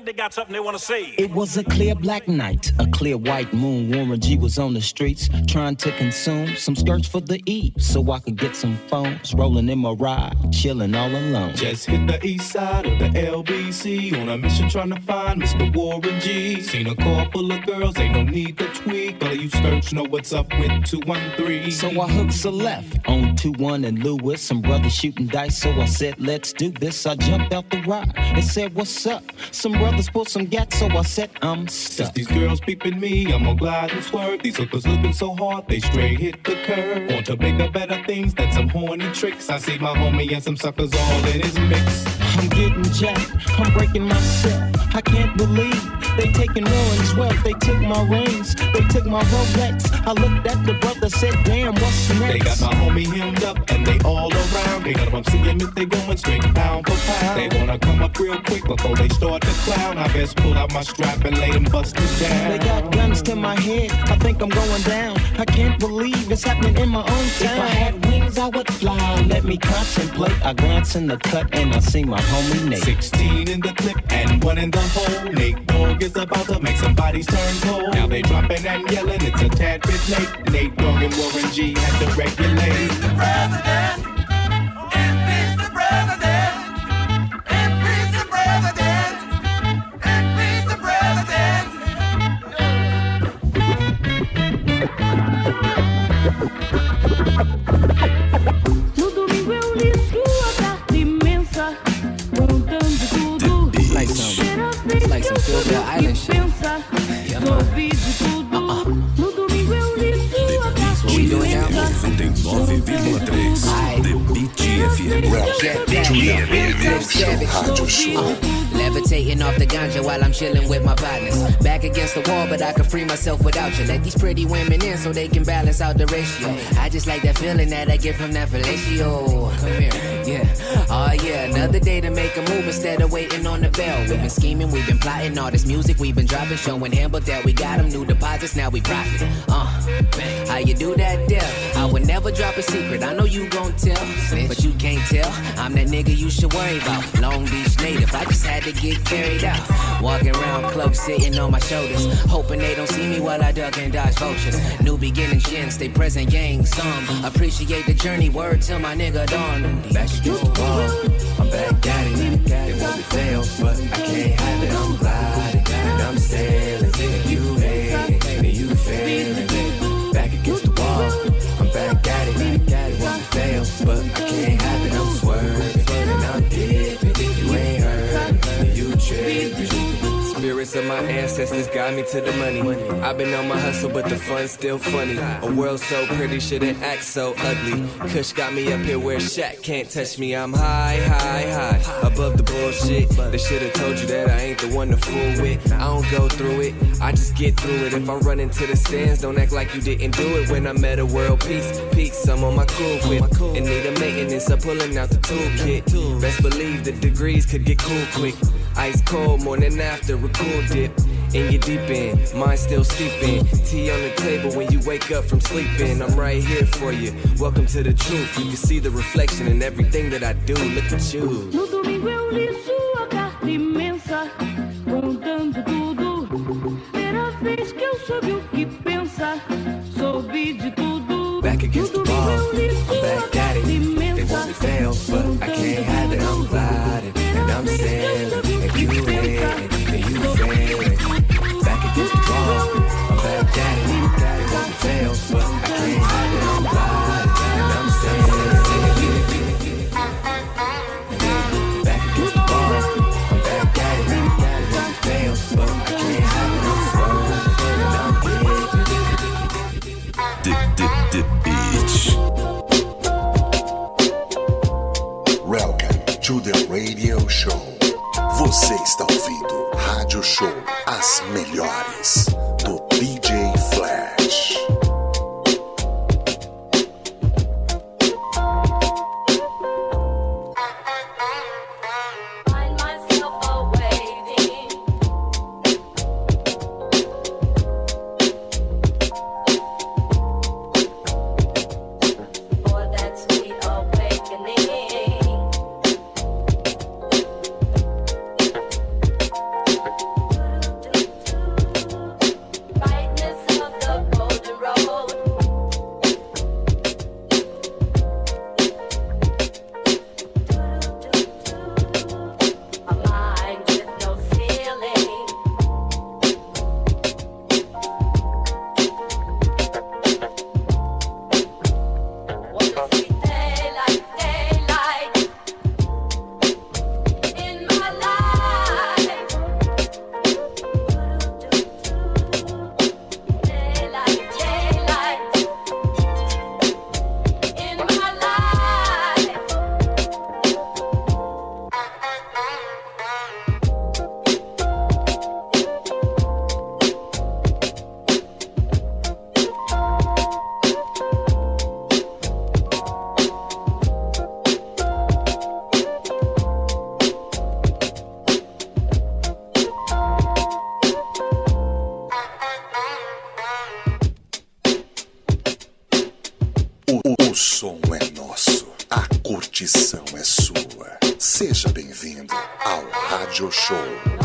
think they got something they want to say. It was a clear black night, a clear white moon. Warren G was on the streets trying to consume some skirts for the E so I could get some phones. Rolling in my ride, chilling all alone. Just hit the east side of the LBC on a mission trying to find Mr. Warren G. Seen a car full of girls, ain't no need to tweak. All of you skirts know what's up with 213. So I hooks a left on 2 1 and Lewis. Some brothers shooting dice, so I said, let's do this. I jumped out the ride and said, what's up? Some brothers pulled some gas, so I said, I'm Since stuck. these girls peeping me, I'm gonna glide and swerve. These hookers looking so hard, they straight hit the curve. Want to bigger, better things than some horny tricks. I see my homie and some suckers all in his mix. I'm getting jacked, I'm breaking myself. I can't believe they taking Warren's wealth. They took my rings, they took my Rolex. I looked at the brother, said, damn, what's next? They got my homie hemmed up and they all around. They got them see him if they going straight pound for pound. They wanna come up real quick before they start to clown. I best pull out my strap and lay them busters down. They got guns to my head. I think I'm going down. I can't believe it's happening in my own town. If I had wings, I would fly. Let me contemplate. I glance in the cut and I see my homie Nate. 16 in the clip and one in the hole. Nate Dogg is about to make some bodies turn cold. Now they dropping and yelling, it's a tad bit late. Nate Dogg and Warren G had to regulate. No it's like some Philadelphia Island shit. Pensa, soube de tudo. No domingo eu li sua carta 99,3 The Beat FM. Levitating off the ganja while I'm chilling with my partners. Back against the wall, but I can free myself without you. Let these pretty women in so they can balance out the ratio. I just like that feeling that I get from that fellatio. Come here, yeah. Oh yeah, another day to make a move instead of waiting on the bell. We've been scheming, we've been plotting all this music we've been dropping, showing Hamburg that we got them new deposits, now we profit. Uh, how you do that there? I would never drop a secret. I know you gon' tell, but you can't tell. I'm that nigga you should worry about. Long Beach native, I just had to get carried out. Walking around cloak, sitting on my shoulders, hoping they don't see me while I duck and dodge vultures. New beginnings, yen, stay present, gang, some. Appreciate the journey, word till my nigga Dawn. Back against the wall, I'm back at it. They want fail, but I can't have it. I'm gliding and I'm sailing. But I can't Spirits of my ancestors got me to the money. I've been on my hustle, but the fun's still funny. A world so pretty shouldn't act so ugly. Kush got me up here where Shaq can't touch me. I'm high, high, high, above the bullshit. They should've told you that I ain't the one to fool with. I don't go through it, I just get through it. If I run into the stands, don't act like you didn't do it when I'm at a world peace. Peace, I'm on my cool whip. In need of maintenance, I'm pulling out the toolkit. Best believe the degrees could get cool quick. Ice cold, morning after a cool dip. In your deep end, mine still steeping. Tea on the table when you wake up from sleeping. I'm right here for you. Welcome to the truth. You can see the reflection in everything that I do. Look at you. Soube de tudo. Você está ouvindo Rádio Show, as melhores Radio Show.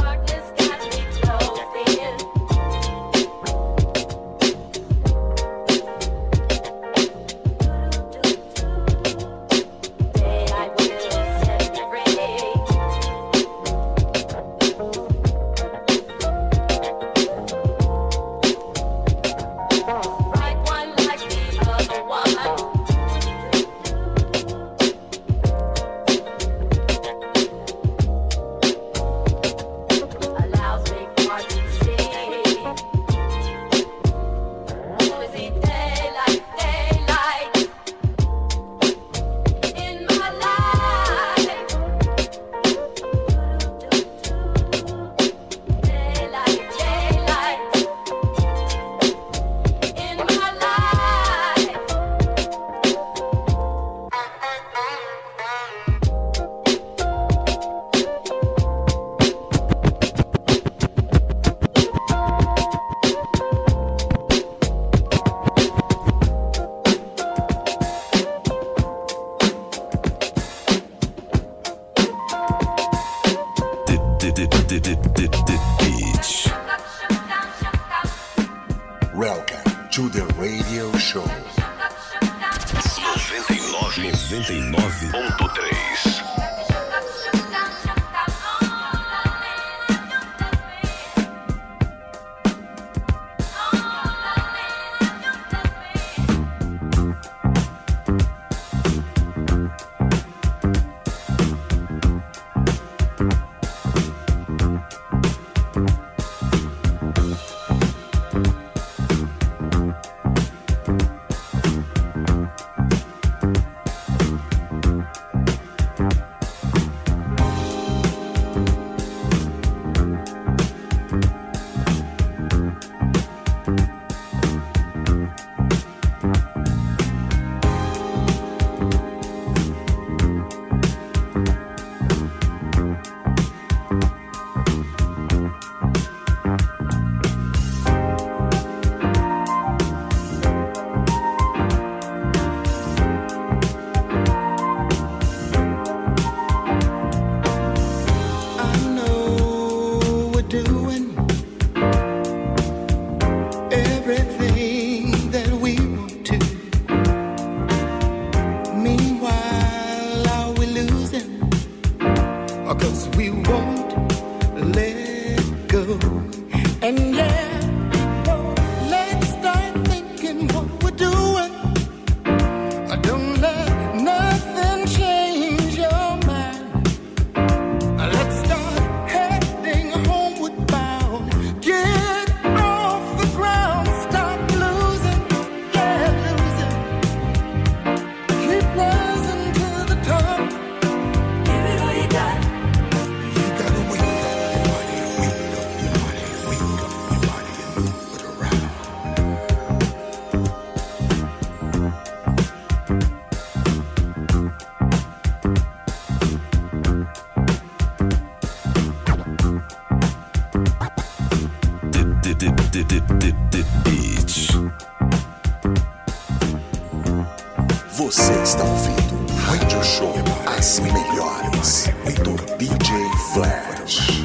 Você está ouvindo Rádio Show As Melhores, do DJ Flash.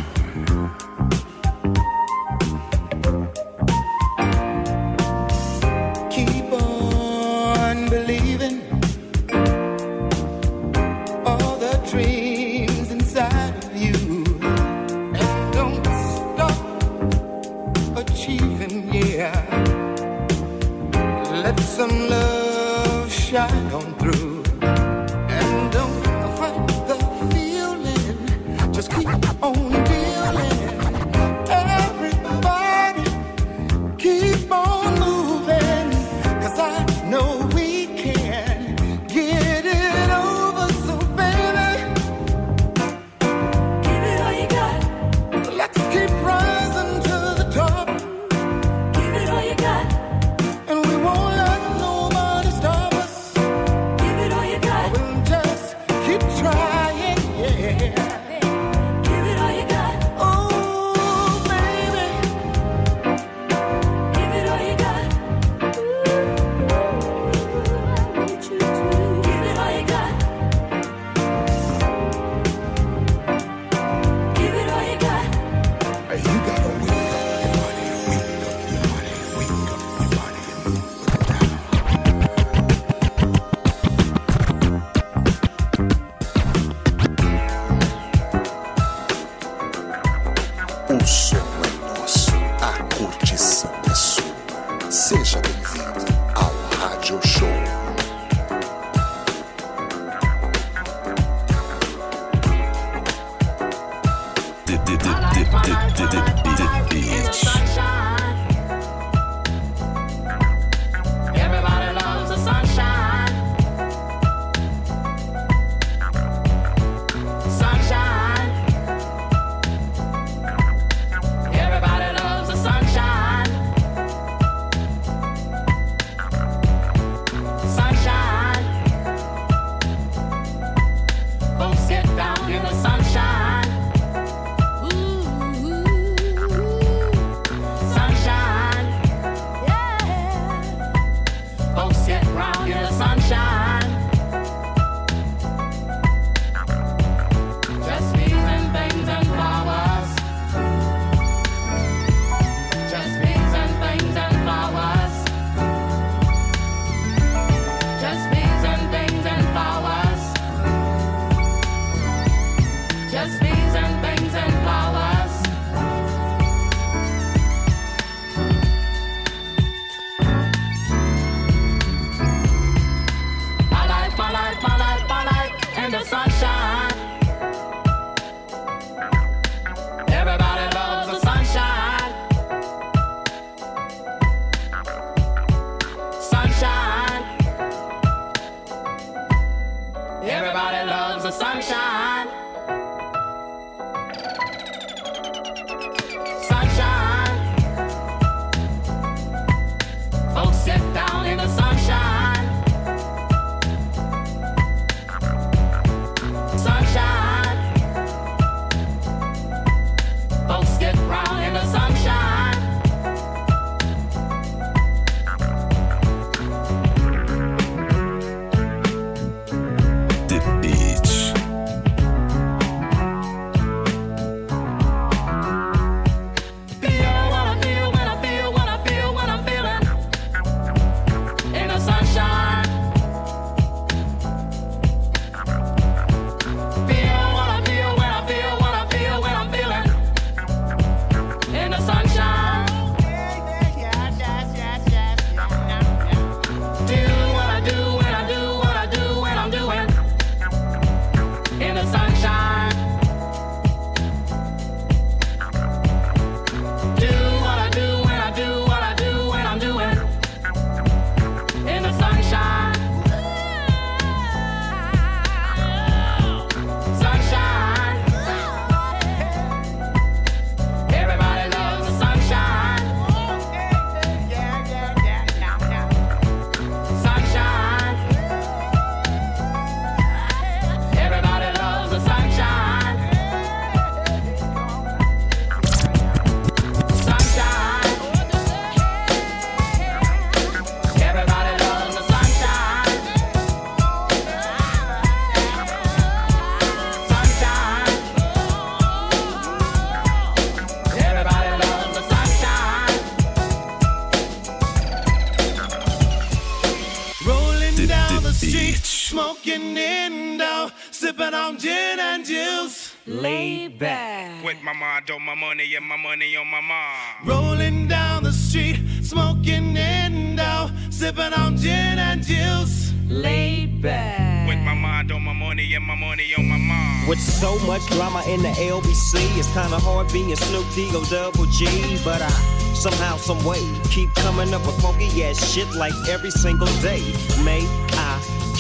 Money and my money on my mind. Rolling down the street, smoking Indo, sipping on gin and juice. Laid back. With my mind on my money and my money on my mind. With so much drama in the LBC, it's kinda hard being Snoop D-O double G. But I somehow, some way, keep coming up with funky ass shit like every single day. May I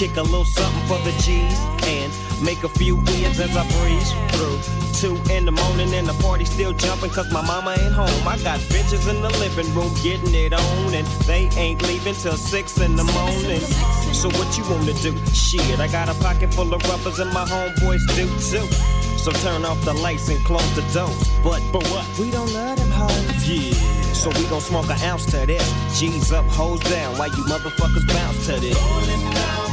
kick a little something for the G's and make a few wins as I breeze through. Two in the morning and the party still jumping cause my mama ain't home. I got bitches in the living room getting it on and they ain't leaving till six in the morning. So what you wanna do? Shit, I got a pocket full of rubbers and my homeboys do too. So turn off the lights and close the doors. But but what? We don't love them hoes. Yeah. So we gon' smoke an ounce to this. G's up, hoes down. Why you motherfuckers bounce to this?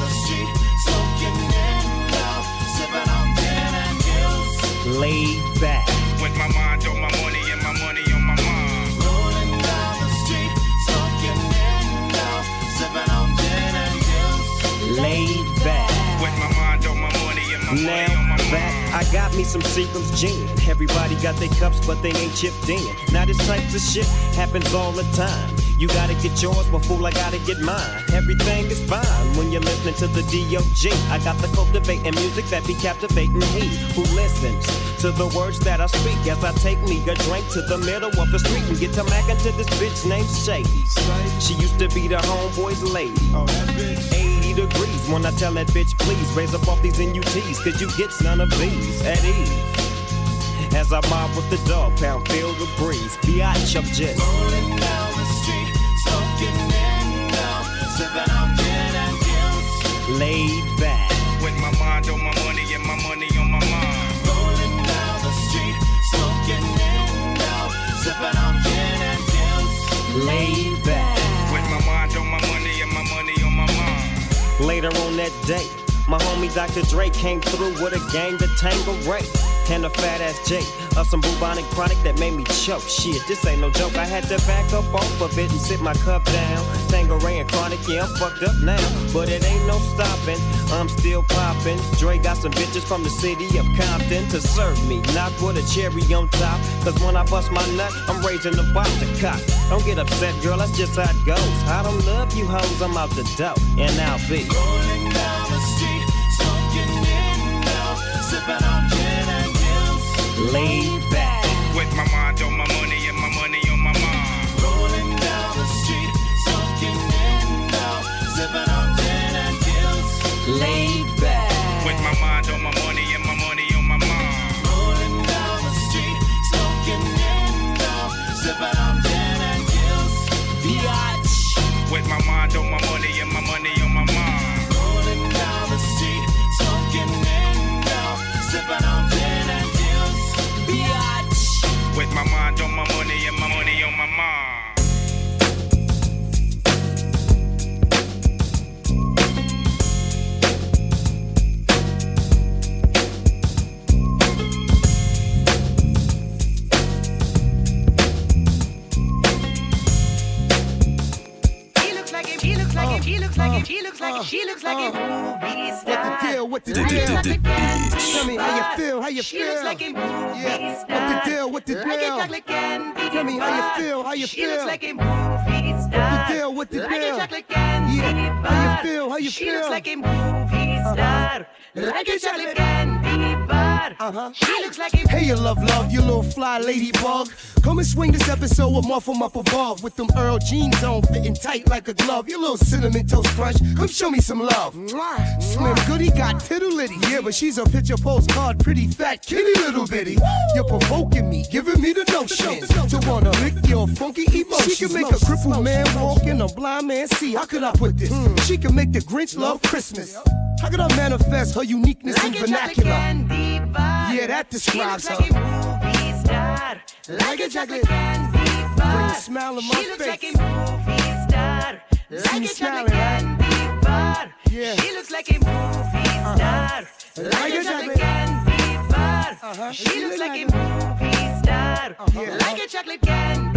Laid back. With my mind on my money and my money on my mind. Rolling down the street, smoking Indo, sipping on gin and juice. Laid back. With my mind on my money and my money on my Now that I got me some Seagram's gin. Everybody got their cups, but they ain't chipped in. Now this type of shit happens all the time. You gotta get yours, but fool, I gotta get mine. Everything is fine when you're listening to the DOG. I got the cultivating music that be captivating he who listens to the words that I speak as I take me a drink to the middle of the street and get to mac to this bitch named Sadie. She used to be the homeboy's lady. 80 degrees when I tell that bitch, please raise up off these NUTs, cause you get none of these at ease. As I mob with the dog pound, feel the breeze. Biatch, I'm just Rolling down the street, laid back. With my mind on my money and my money on my mind. Rolling down the street, smoking Indo, sipping on gin and juice. Laid back. With my mind on my money and my money on my mind. Later on that day, my homie Dr. Dre came through with a gang of Tanqueray. And a fat ass J of some bubonic chronic that made me choke. Shit, this ain't no joke. I had to back up off of it and sit my cup down. Tanqueray and chronic, yeah, I'm fucked up now. But it ain't no stopping. I'm still popping. Dre got some bitches from the city of Compton to serve me. Not with a cherry on top. Cause when I bust my nut, I'm raising the bar to cock. Don't get upset, girl, that's just how it goes. I don't love you hoes, I'm out the dough. And I'll be Rolling down laid back. With my mind him, he looks like him, she looks like him. Uh, movie star. What the deal? What the deal? it, like it, Tell me how you feel, how you She feel. looks like a movie Yeah. star. What the deal? What the Like it, deal? chocolate candy Tell me how you feel, how you she feel. looks like a movie star. the deal? What the like deal? a chocolate candy Yeah. bar. How you feel? How you she feel? looks like a movie star. Like a chocolate candy bar. Uh-huh. She looks like a Hey, you love, love, you little fly ladybug. Come and swing this episode with Muff 'em up above. With them Earl jeans on, fitting tight like a glove. You little cinnamon toast crunch. Come show me some love. Mwah. Slim Goody got tittle litty. Yeah, but she's a picture postcard, pretty fat kitty little bitty. You're provoking me, giving me the notion to wanna lick your funky emotions. She can make a crippled man walk and a blind man see. How could I put this? Hmm. She can make the Grinch love Christmas. How could I manifest her uniqueness in like chocolate vernacular? Yeah, that She describes looks her. like a movie star. Like a chocolate candy bar. Bring a smile to my she looks face. like a movie star. Like a chocolate candy bar. Yeah. She looks like a movie uh-huh. star. Like a chocolate candy bar. Uh-huh. She looks like a movie star. Yeah. Like a chocolate candy. She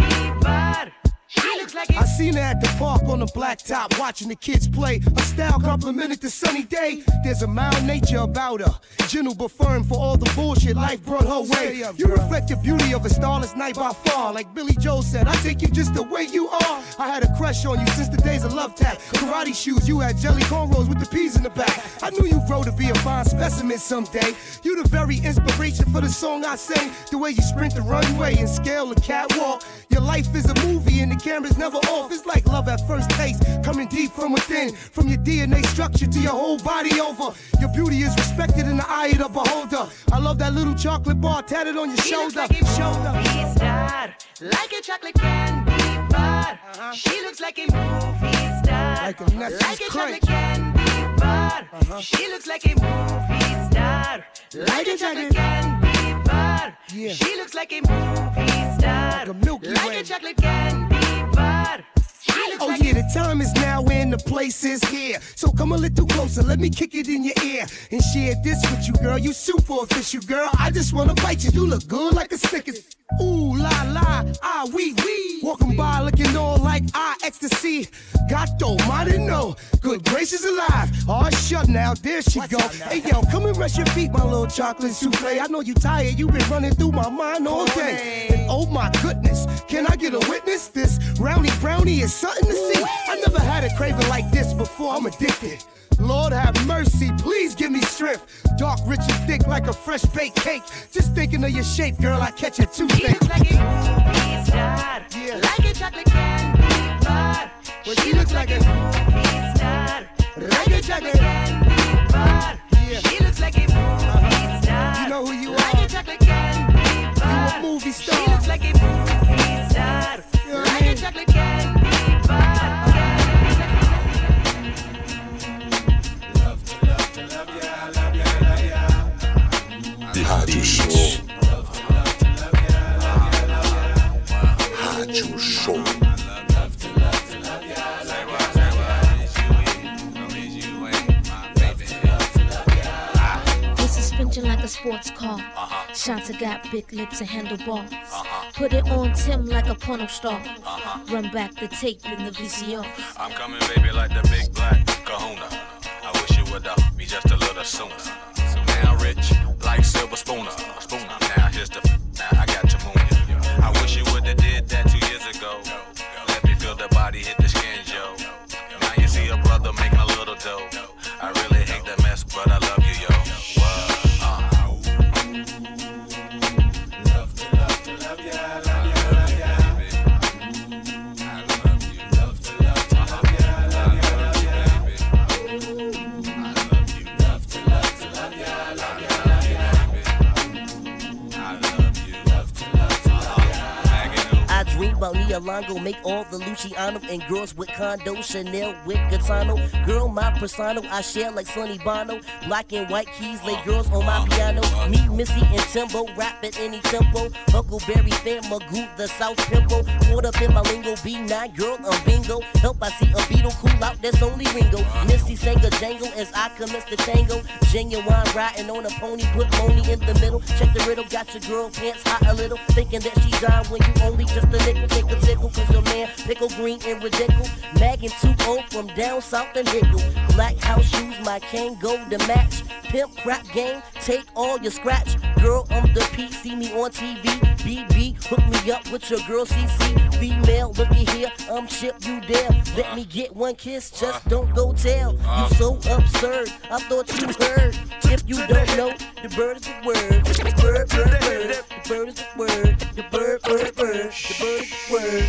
like I seen her at the park on the blacktop watching the kids play. Her style complimented the sunny day. There's a mild nature about her. Gentle but firm for all the bullshit life brought her way. You reflect the beauty of a starless night by far. Like Billy Joel said, I take you just the way you are. I had a crush on you since the days of love tap. Karate shoes, you had jelly cornrows with the peas in the back. I knew you'd grow to be a fine specimen someday. You the very inspiration for the song I sang. The way you sprint the runway and scale the catwalk. Your life is a movie and the camera's never off. It's like love at first taste, coming deep from within. From your DNA structure to your whole body over. Your beauty is respected in the eye of the beholder. I love that little chocolate bar tatted on your She looks shoulder. like a shoulder. movie star, like a chocolate candy bar. She looks like a movie star, Like a like a chocolate candy bar. She looks like a movie star, like a chocolate candy bar. Yeah. She looks like a movie star, Like a Milky like Way. a chocolate candy Oh yeah, the time is now and the place is here. So come a little closer, let me kick it in your ear and share this with you, girl. You super official, girl. I just wanna bite you. You look good like a Snickers. Ooh la la, ah wee wee. Walking by looking all like ah ecstasy. Gato, mighty no. Good gracious alive. Oh shut now, there she go. Hey yo, come and rest your feet, my little chocolate souffle. I know you tired, you been running through my mind all day. And oh my goodness, can I get a witness? This brownie brownie is something to see. I never had a craving like this before. I'm addicted. Lord have mercy, please give me strength. Dark, rich, and thick like a fresh baked cake. Just thinking of your shape, girl, I catch a toothache. Yeah. Like a chocolate candy bar. Well, she looks like a movie star. Like a chocolate candy bar. Yeah. She looks like a movie star. You know who you like are. a chocolate candy bar. You a movie star. She looks like a movie star. You know what I like mean? a chocolate candy bar. Rádio Show. Sports car. Shanta got big lips and handlebars. Put it on Tim like a porno star. Run back the tape in the VCR. I'm coming, baby, like the big black kahuna. I wish you would uh, be just a little sooner. So now rich, like silver spooner. Longo, make all the Luciano and girls with condo, Chanel with Gaetano. Girl, my persona, I share like Sonny Bono. Black and white keys, lay girls on my piano. Me, Missy, and Timbo, rap at any tempo. Huckleberry fan, Magoo, the South Pimple. Caught up in my lingo, B9, girl, I'm bingo. Help, I see a beetle cool out, that's only Ringo. Missy sang a jangle as I commence the tango. Genuine riding on a pony, put money in the middle. Check the riddle, got your girl pants hot a little. Thinking that she dying when you only just a nickel. Take a tickle, cause your man pickle green and ridiculous. Mag and 2 from down south and Hickle. Black house shoes, my cane go to match. Pimp crap game, take all your scratch. Girl, I'm the P, see me on TV. BB, hook me up with your girl CC. Female, looky here, I'm Chip, you there. Let me get one kiss, just uh. don't go tell. You uh. so absurd, I thought you heard. If you don't know, the bird is the word. The bird, bird, bird. The bird is the word. The bird, bird, bird. The bird is the word. See,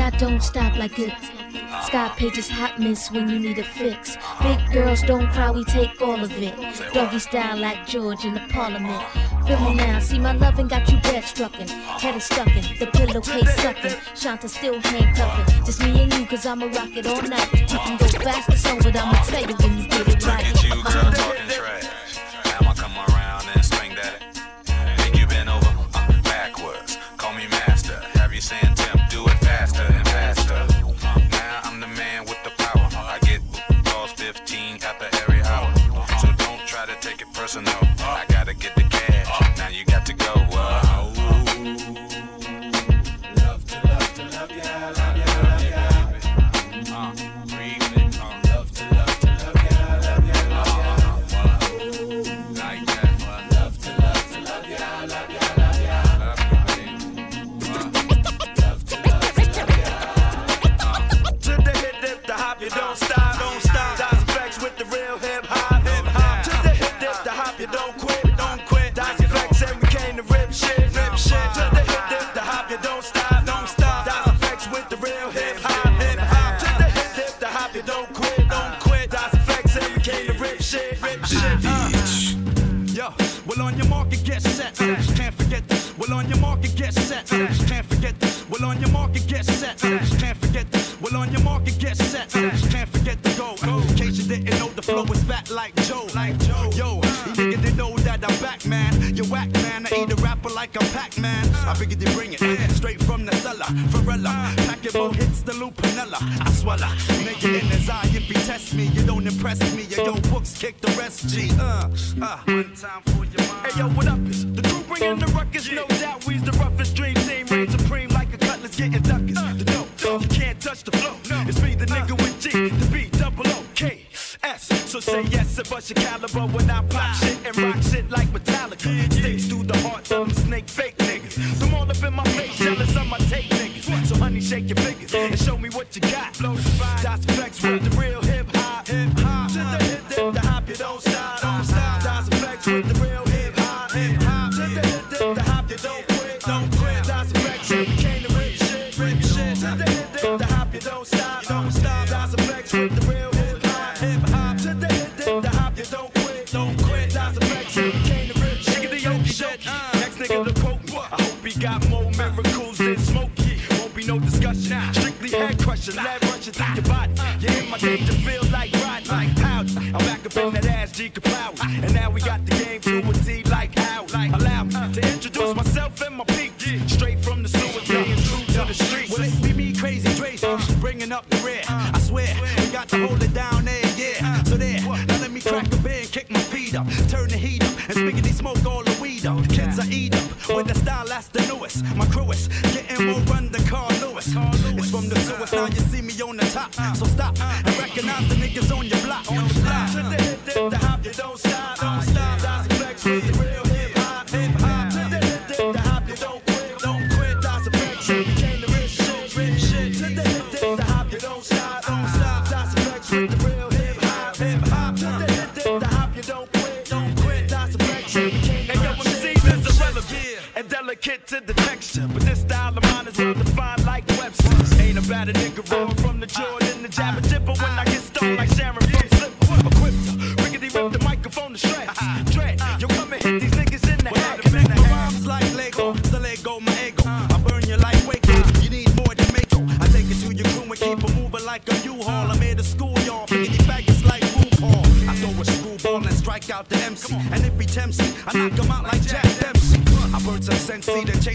I don't stop like it. Sky pages hot miss when you need a fix. Big girls don't cry, we take all of it. Doggy style like George in the parliament. Feel me now, see my loving got you bed struckin'. Head is stuckin', the pillowcase suckin'. Shanta still handcuffin'. Just me and you, cause I'ma rock it all night. You can go fast or slow, but I'ma tell you when you get it right. Look at you, girl, talking trash.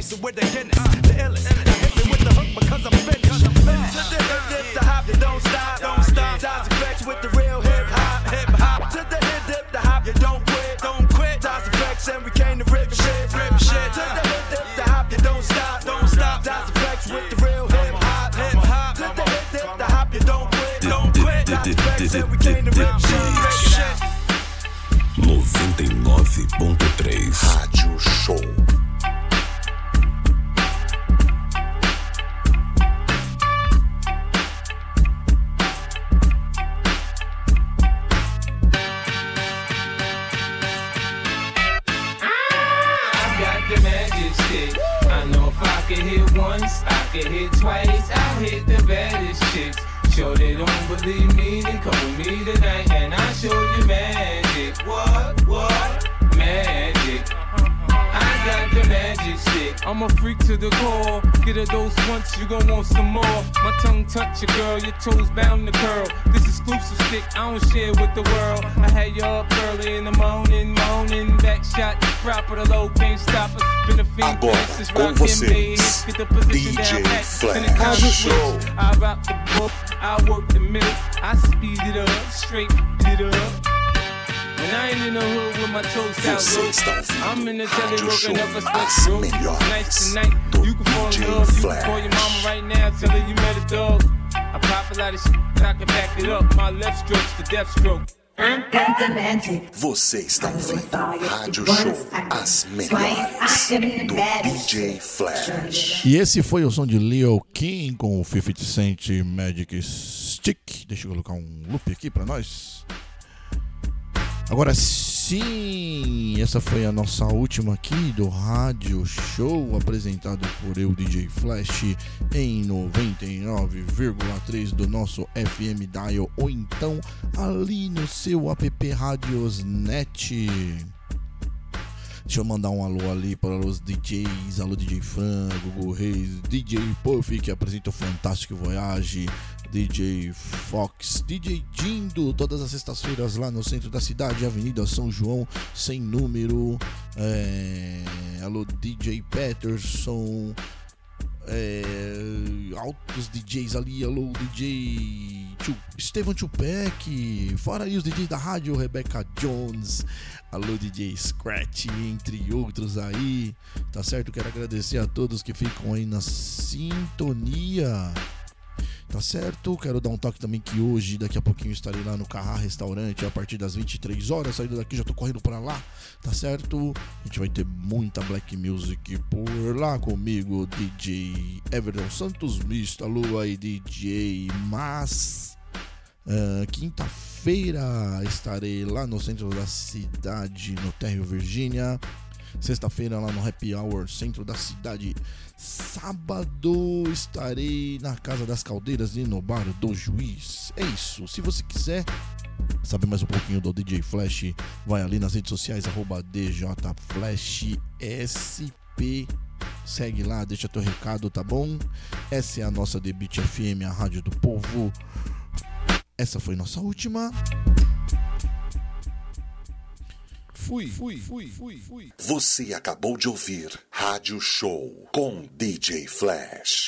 Sensi, then chase it with the Guinness. Uh, the illest. I hit me with the hook because I'm finished. To the hip hip, the hop, you don't stop, don't stop. Das EFX with the real hip hop, hip hop. To the hip hip, the hop, you don't quit, don't quit. Das EFX and we came to rip shit, rip shit. To the hip hip, the hop, you don't stop, don't stop. Das EFX with the real hip hop, hip hop. To the hip hip, the hop, you don't quit, don't quit. Das EFX and we came to rip shit, rip shit. 99.3 touch your girl, your toes bound to curl. This exclusive stick, I don't share with the world. I had you up early in the morning, moaning. Back shot, proper, the low can't stop us. Been a fiend since vocês, bass. Get the position DJ down pat. Flash. Then it comes Show. I rock the book, I work the middle. I speed it up, straight it up. When I ain't in the hood with my toes out, low. I'm in the telly working up a special melhores Nights tonight, you can fall in love. You can call your mama right now, tell her you met a dog. I pop a lot of shit, but I can back it up. My left stroke's the death stroke. Você está ouvindo Rádio Show, as melhores do DJ Flash. E esse foi o som de Leo King com o 50 Cent Magic Stick. Deixa eu colocar um loop aqui pra nós. Agora sim, essa foi a nossa última aqui do Rádio Show, apresentado por eu, DJ Flash, em 99,3 do nosso FM Dial, ou então ali no seu app Rádios Net. Deixa eu mandar um alô ali para os DJs, alô DJ Frango, Google Reis, DJ Puff que apresenta o Fantástico Voyage, DJ Fox, DJ Dindo, todas as sextas-feiras lá no centro da cidade, Avenida São João, sem número. É, alô DJ Peterson, é, altos DJs ali, alô DJ Tchu, Estevam Tupek, fora aí os DJs da rádio, Rebecca Jones, alô DJ Scratch, entre outros aí, tá certo? Quero agradecer a todos que ficam aí na sintonia. Tá certo? Quero dar um toque também que hoje, daqui a pouquinho, estarei lá no Carrá Restaurante a partir das 23 horas. Saindo daqui, já tô correndo para lá, tá certo? A gente vai ter muita black music por lá comigo, DJ Everton Santos, Mista Lua e DJ Mas. ah, Quinta-feira estarei lá no centro da cidade, no Térreo Virgínia. Sexta-feira lá no Happy Hour, centro da cidade. Sábado estarei na Casa das Caldeiras e no Bar do Juiz. É isso. Se você quiser saber mais um pouquinho do DJ Flash, vai ali nas redes sociais, DJFlashSP. Segue lá, deixa teu recado, tá bom? Essa é a nossa Beat FM, a rádio do povo. Essa foi nossa última. Fui, fui, fui, fui, fui. Você acabou de ouvir Rádio Show com DJ Flash.